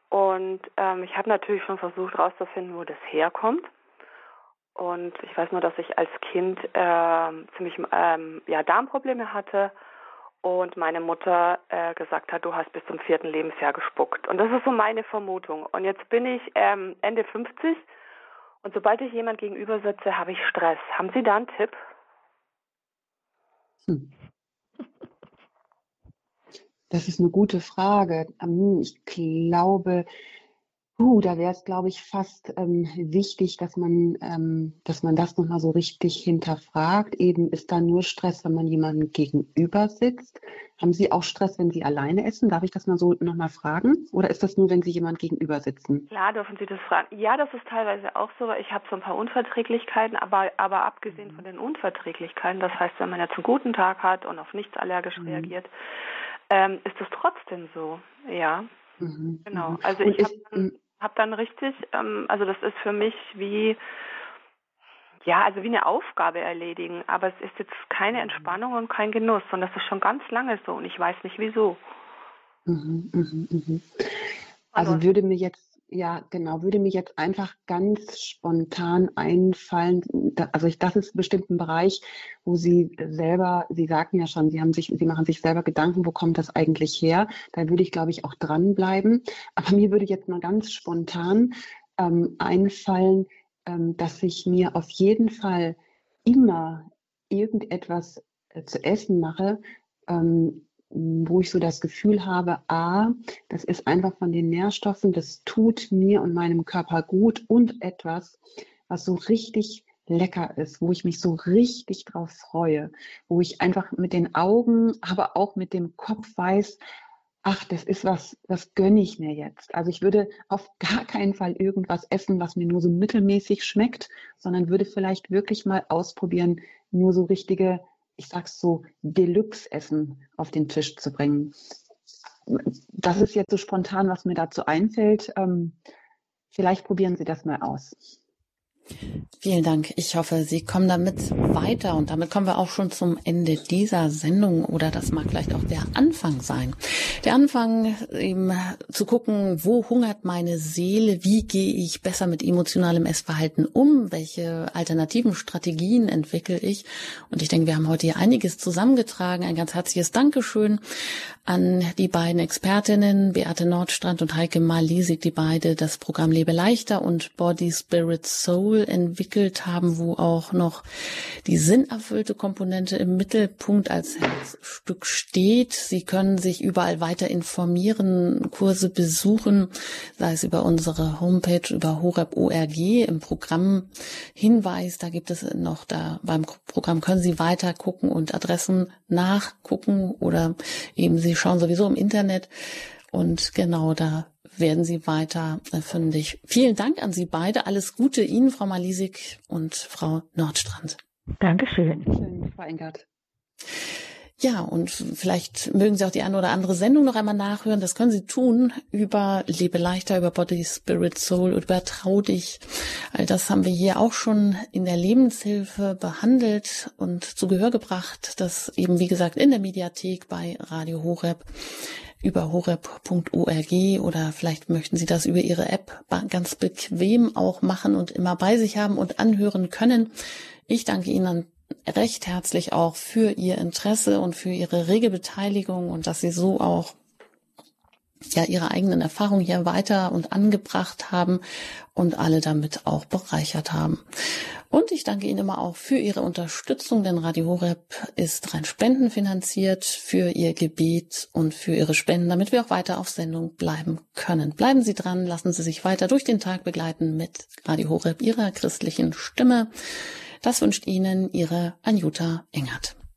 Und ähm, ich habe natürlich schon versucht herauszufinden, wo das herkommt. Und ich weiß nur, dass ich als Kind äh, ziemlich ähm, ja, Darmprobleme hatte und meine Mutter äh, gesagt hat, du hast bis zum vierten Lebensjahr gespuckt. Und das ist so meine Vermutung. Und jetzt bin ich ähm, Ende 50 und sobald ich jemand gegenüber sitze, habe ich Stress. Haben Sie da einen Tipp? Hm. Das ist eine gute Frage. Ähm, ich glaube, Uh, da wäre es, glaube ich, fast ähm, wichtig, dass man, ähm, dass man das nochmal so richtig hinterfragt. Eben ist da nur Stress, wenn man jemandem gegenüber sitzt. Haben Sie auch Stress, wenn Sie alleine essen? Darf ich das mal so nochmal fragen? Oder ist das nur, wenn Sie jemand gegenüber sitzen? Klar, dürfen Sie das fragen. Ja, das ist teilweise auch so. Ich habe so ein paar Unverträglichkeiten, aber, aber abgesehen mhm. von den Unverträglichkeiten, das heißt, wenn man jetzt einen guten Tag hat und auf nichts allergisch mhm. reagiert, ähm, ist es trotzdem so. Ja. Mhm. Genau. Mhm. Also und ich habe habe dann richtig, ähm, also das ist für mich wie, ja, also wie eine Aufgabe erledigen, aber es ist jetzt keine mhm. Entspannung und kein Genuss, sondern das ist schon ganz lange so und ich weiß nicht wieso. Mhm, mh, mh. Also würde mir jetzt ja, genau, würde mir jetzt einfach ganz spontan einfallen. Also ich, das ist bestimmt ein Bereich, wo Sie selber, Sie sagten ja schon, Sie haben sich, Sie machen sich selber Gedanken, wo kommt das eigentlich her? Da würde ich, glaube ich, auch dranbleiben. Aber mir würde jetzt mal ganz spontan ähm, einfallen, ähm, dass ich mir auf jeden Fall immer irgendetwas äh, zu essen mache, ähm, wo ich so das Gefühl habe, a, das ist einfach von den Nährstoffen, das tut mir und meinem Körper gut und etwas, was so richtig lecker ist, wo ich mich so richtig drauf freue, wo ich einfach mit den Augen, aber auch mit dem Kopf weiß, ach, das ist was, das gönne ich mir jetzt. Also ich würde auf gar keinen Fall irgendwas essen, was mir nur so mittelmäßig schmeckt, sondern würde vielleicht wirklich mal ausprobieren, nur so richtige ich sag's so, Deluxe-Essen auf den Tisch zu bringen. Das ist jetzt so spontan, was mir dazu einfällt. Ähm, vielleicht probieren Sie das mal aus. Vielen Dank. Ich hoffe, Sie kommen damit weiter und damit kommen wir auch schon zum Ende dieser Sendung oder das mag vielleicht auch der Anfang sein. Der Anfang eben zu gucken, wo hungert meine Seele, wie gehe ich besser mit emotionalem Essverhalten um, welche alternativen Strategien entwickle ich und ich denke, wir haben heute hier einiges zusammengetragen. Ein ganz herzliches Dankeschön an die beiden Expertinnen, Beate Nordstrand und Heike Malisig, die beide das Programm Lebe leichter und Body Spirit Soul entwickelt haben, wo auch noch die sinnerfüllte Komponente im Mittelpunkt als Herzstück steht. Sie können sich überall weiter informieren, Kurse besuchen, sei es über unsere Homepage, über horeb.org im Programm Hinweis. Da gibt es noch da beim Programm können Sie weiter gucken und Adressen nachgucken oder eben Sie schauen sowieso im Internet. Und genau da werden Sie weiter äh, fündig. Vielen Dank an Sie beide. Alles Gute Ihnen, Frau Malisik und Frau Nordstrand. Dankeschön. Schön, Frau Engert. Ja, und vielleicht mögen Sie auch die eine oder andere Sendung noch einmal nachhören. Das können Sie tun über Lebe leichter, über Body, Spirit, Soul, über Trau dich. All das haben wir hier auch schon in der Lebenshilfe behandelt und zu Gehör gebracht. Das eben, wie gesagt, in der Mediathek bei Radio Horeb über horeb.org oder vielleicht möchten Sie das über Ihre App ganz bequem auch machen und immer bei sich haben und anhören können. Ich danke Ihnen recht herzlich auch für Ihr Interesse und für Ihre rege Beteiligung und dass Sie so auch ja ihre eigenen Erfahrungen hier weiter und angebracht haben und alle damit auch bereichert haben. Und ich danke Ihnen immer auch für Ihre Unterstützung, denn Radio Horeb ist rein spendenfinanziert für Ihr Gebet und für Ihre Spenden, damit wir auch weiter auf Sendung bleiben können. Bleiben Sie dran, lassen Sie sich weiter durch den Tag begleiten mit Radio Horeb, Ihrer christlichen Stimme. Das wünscht Ihnen Ihre Anjuta Engert.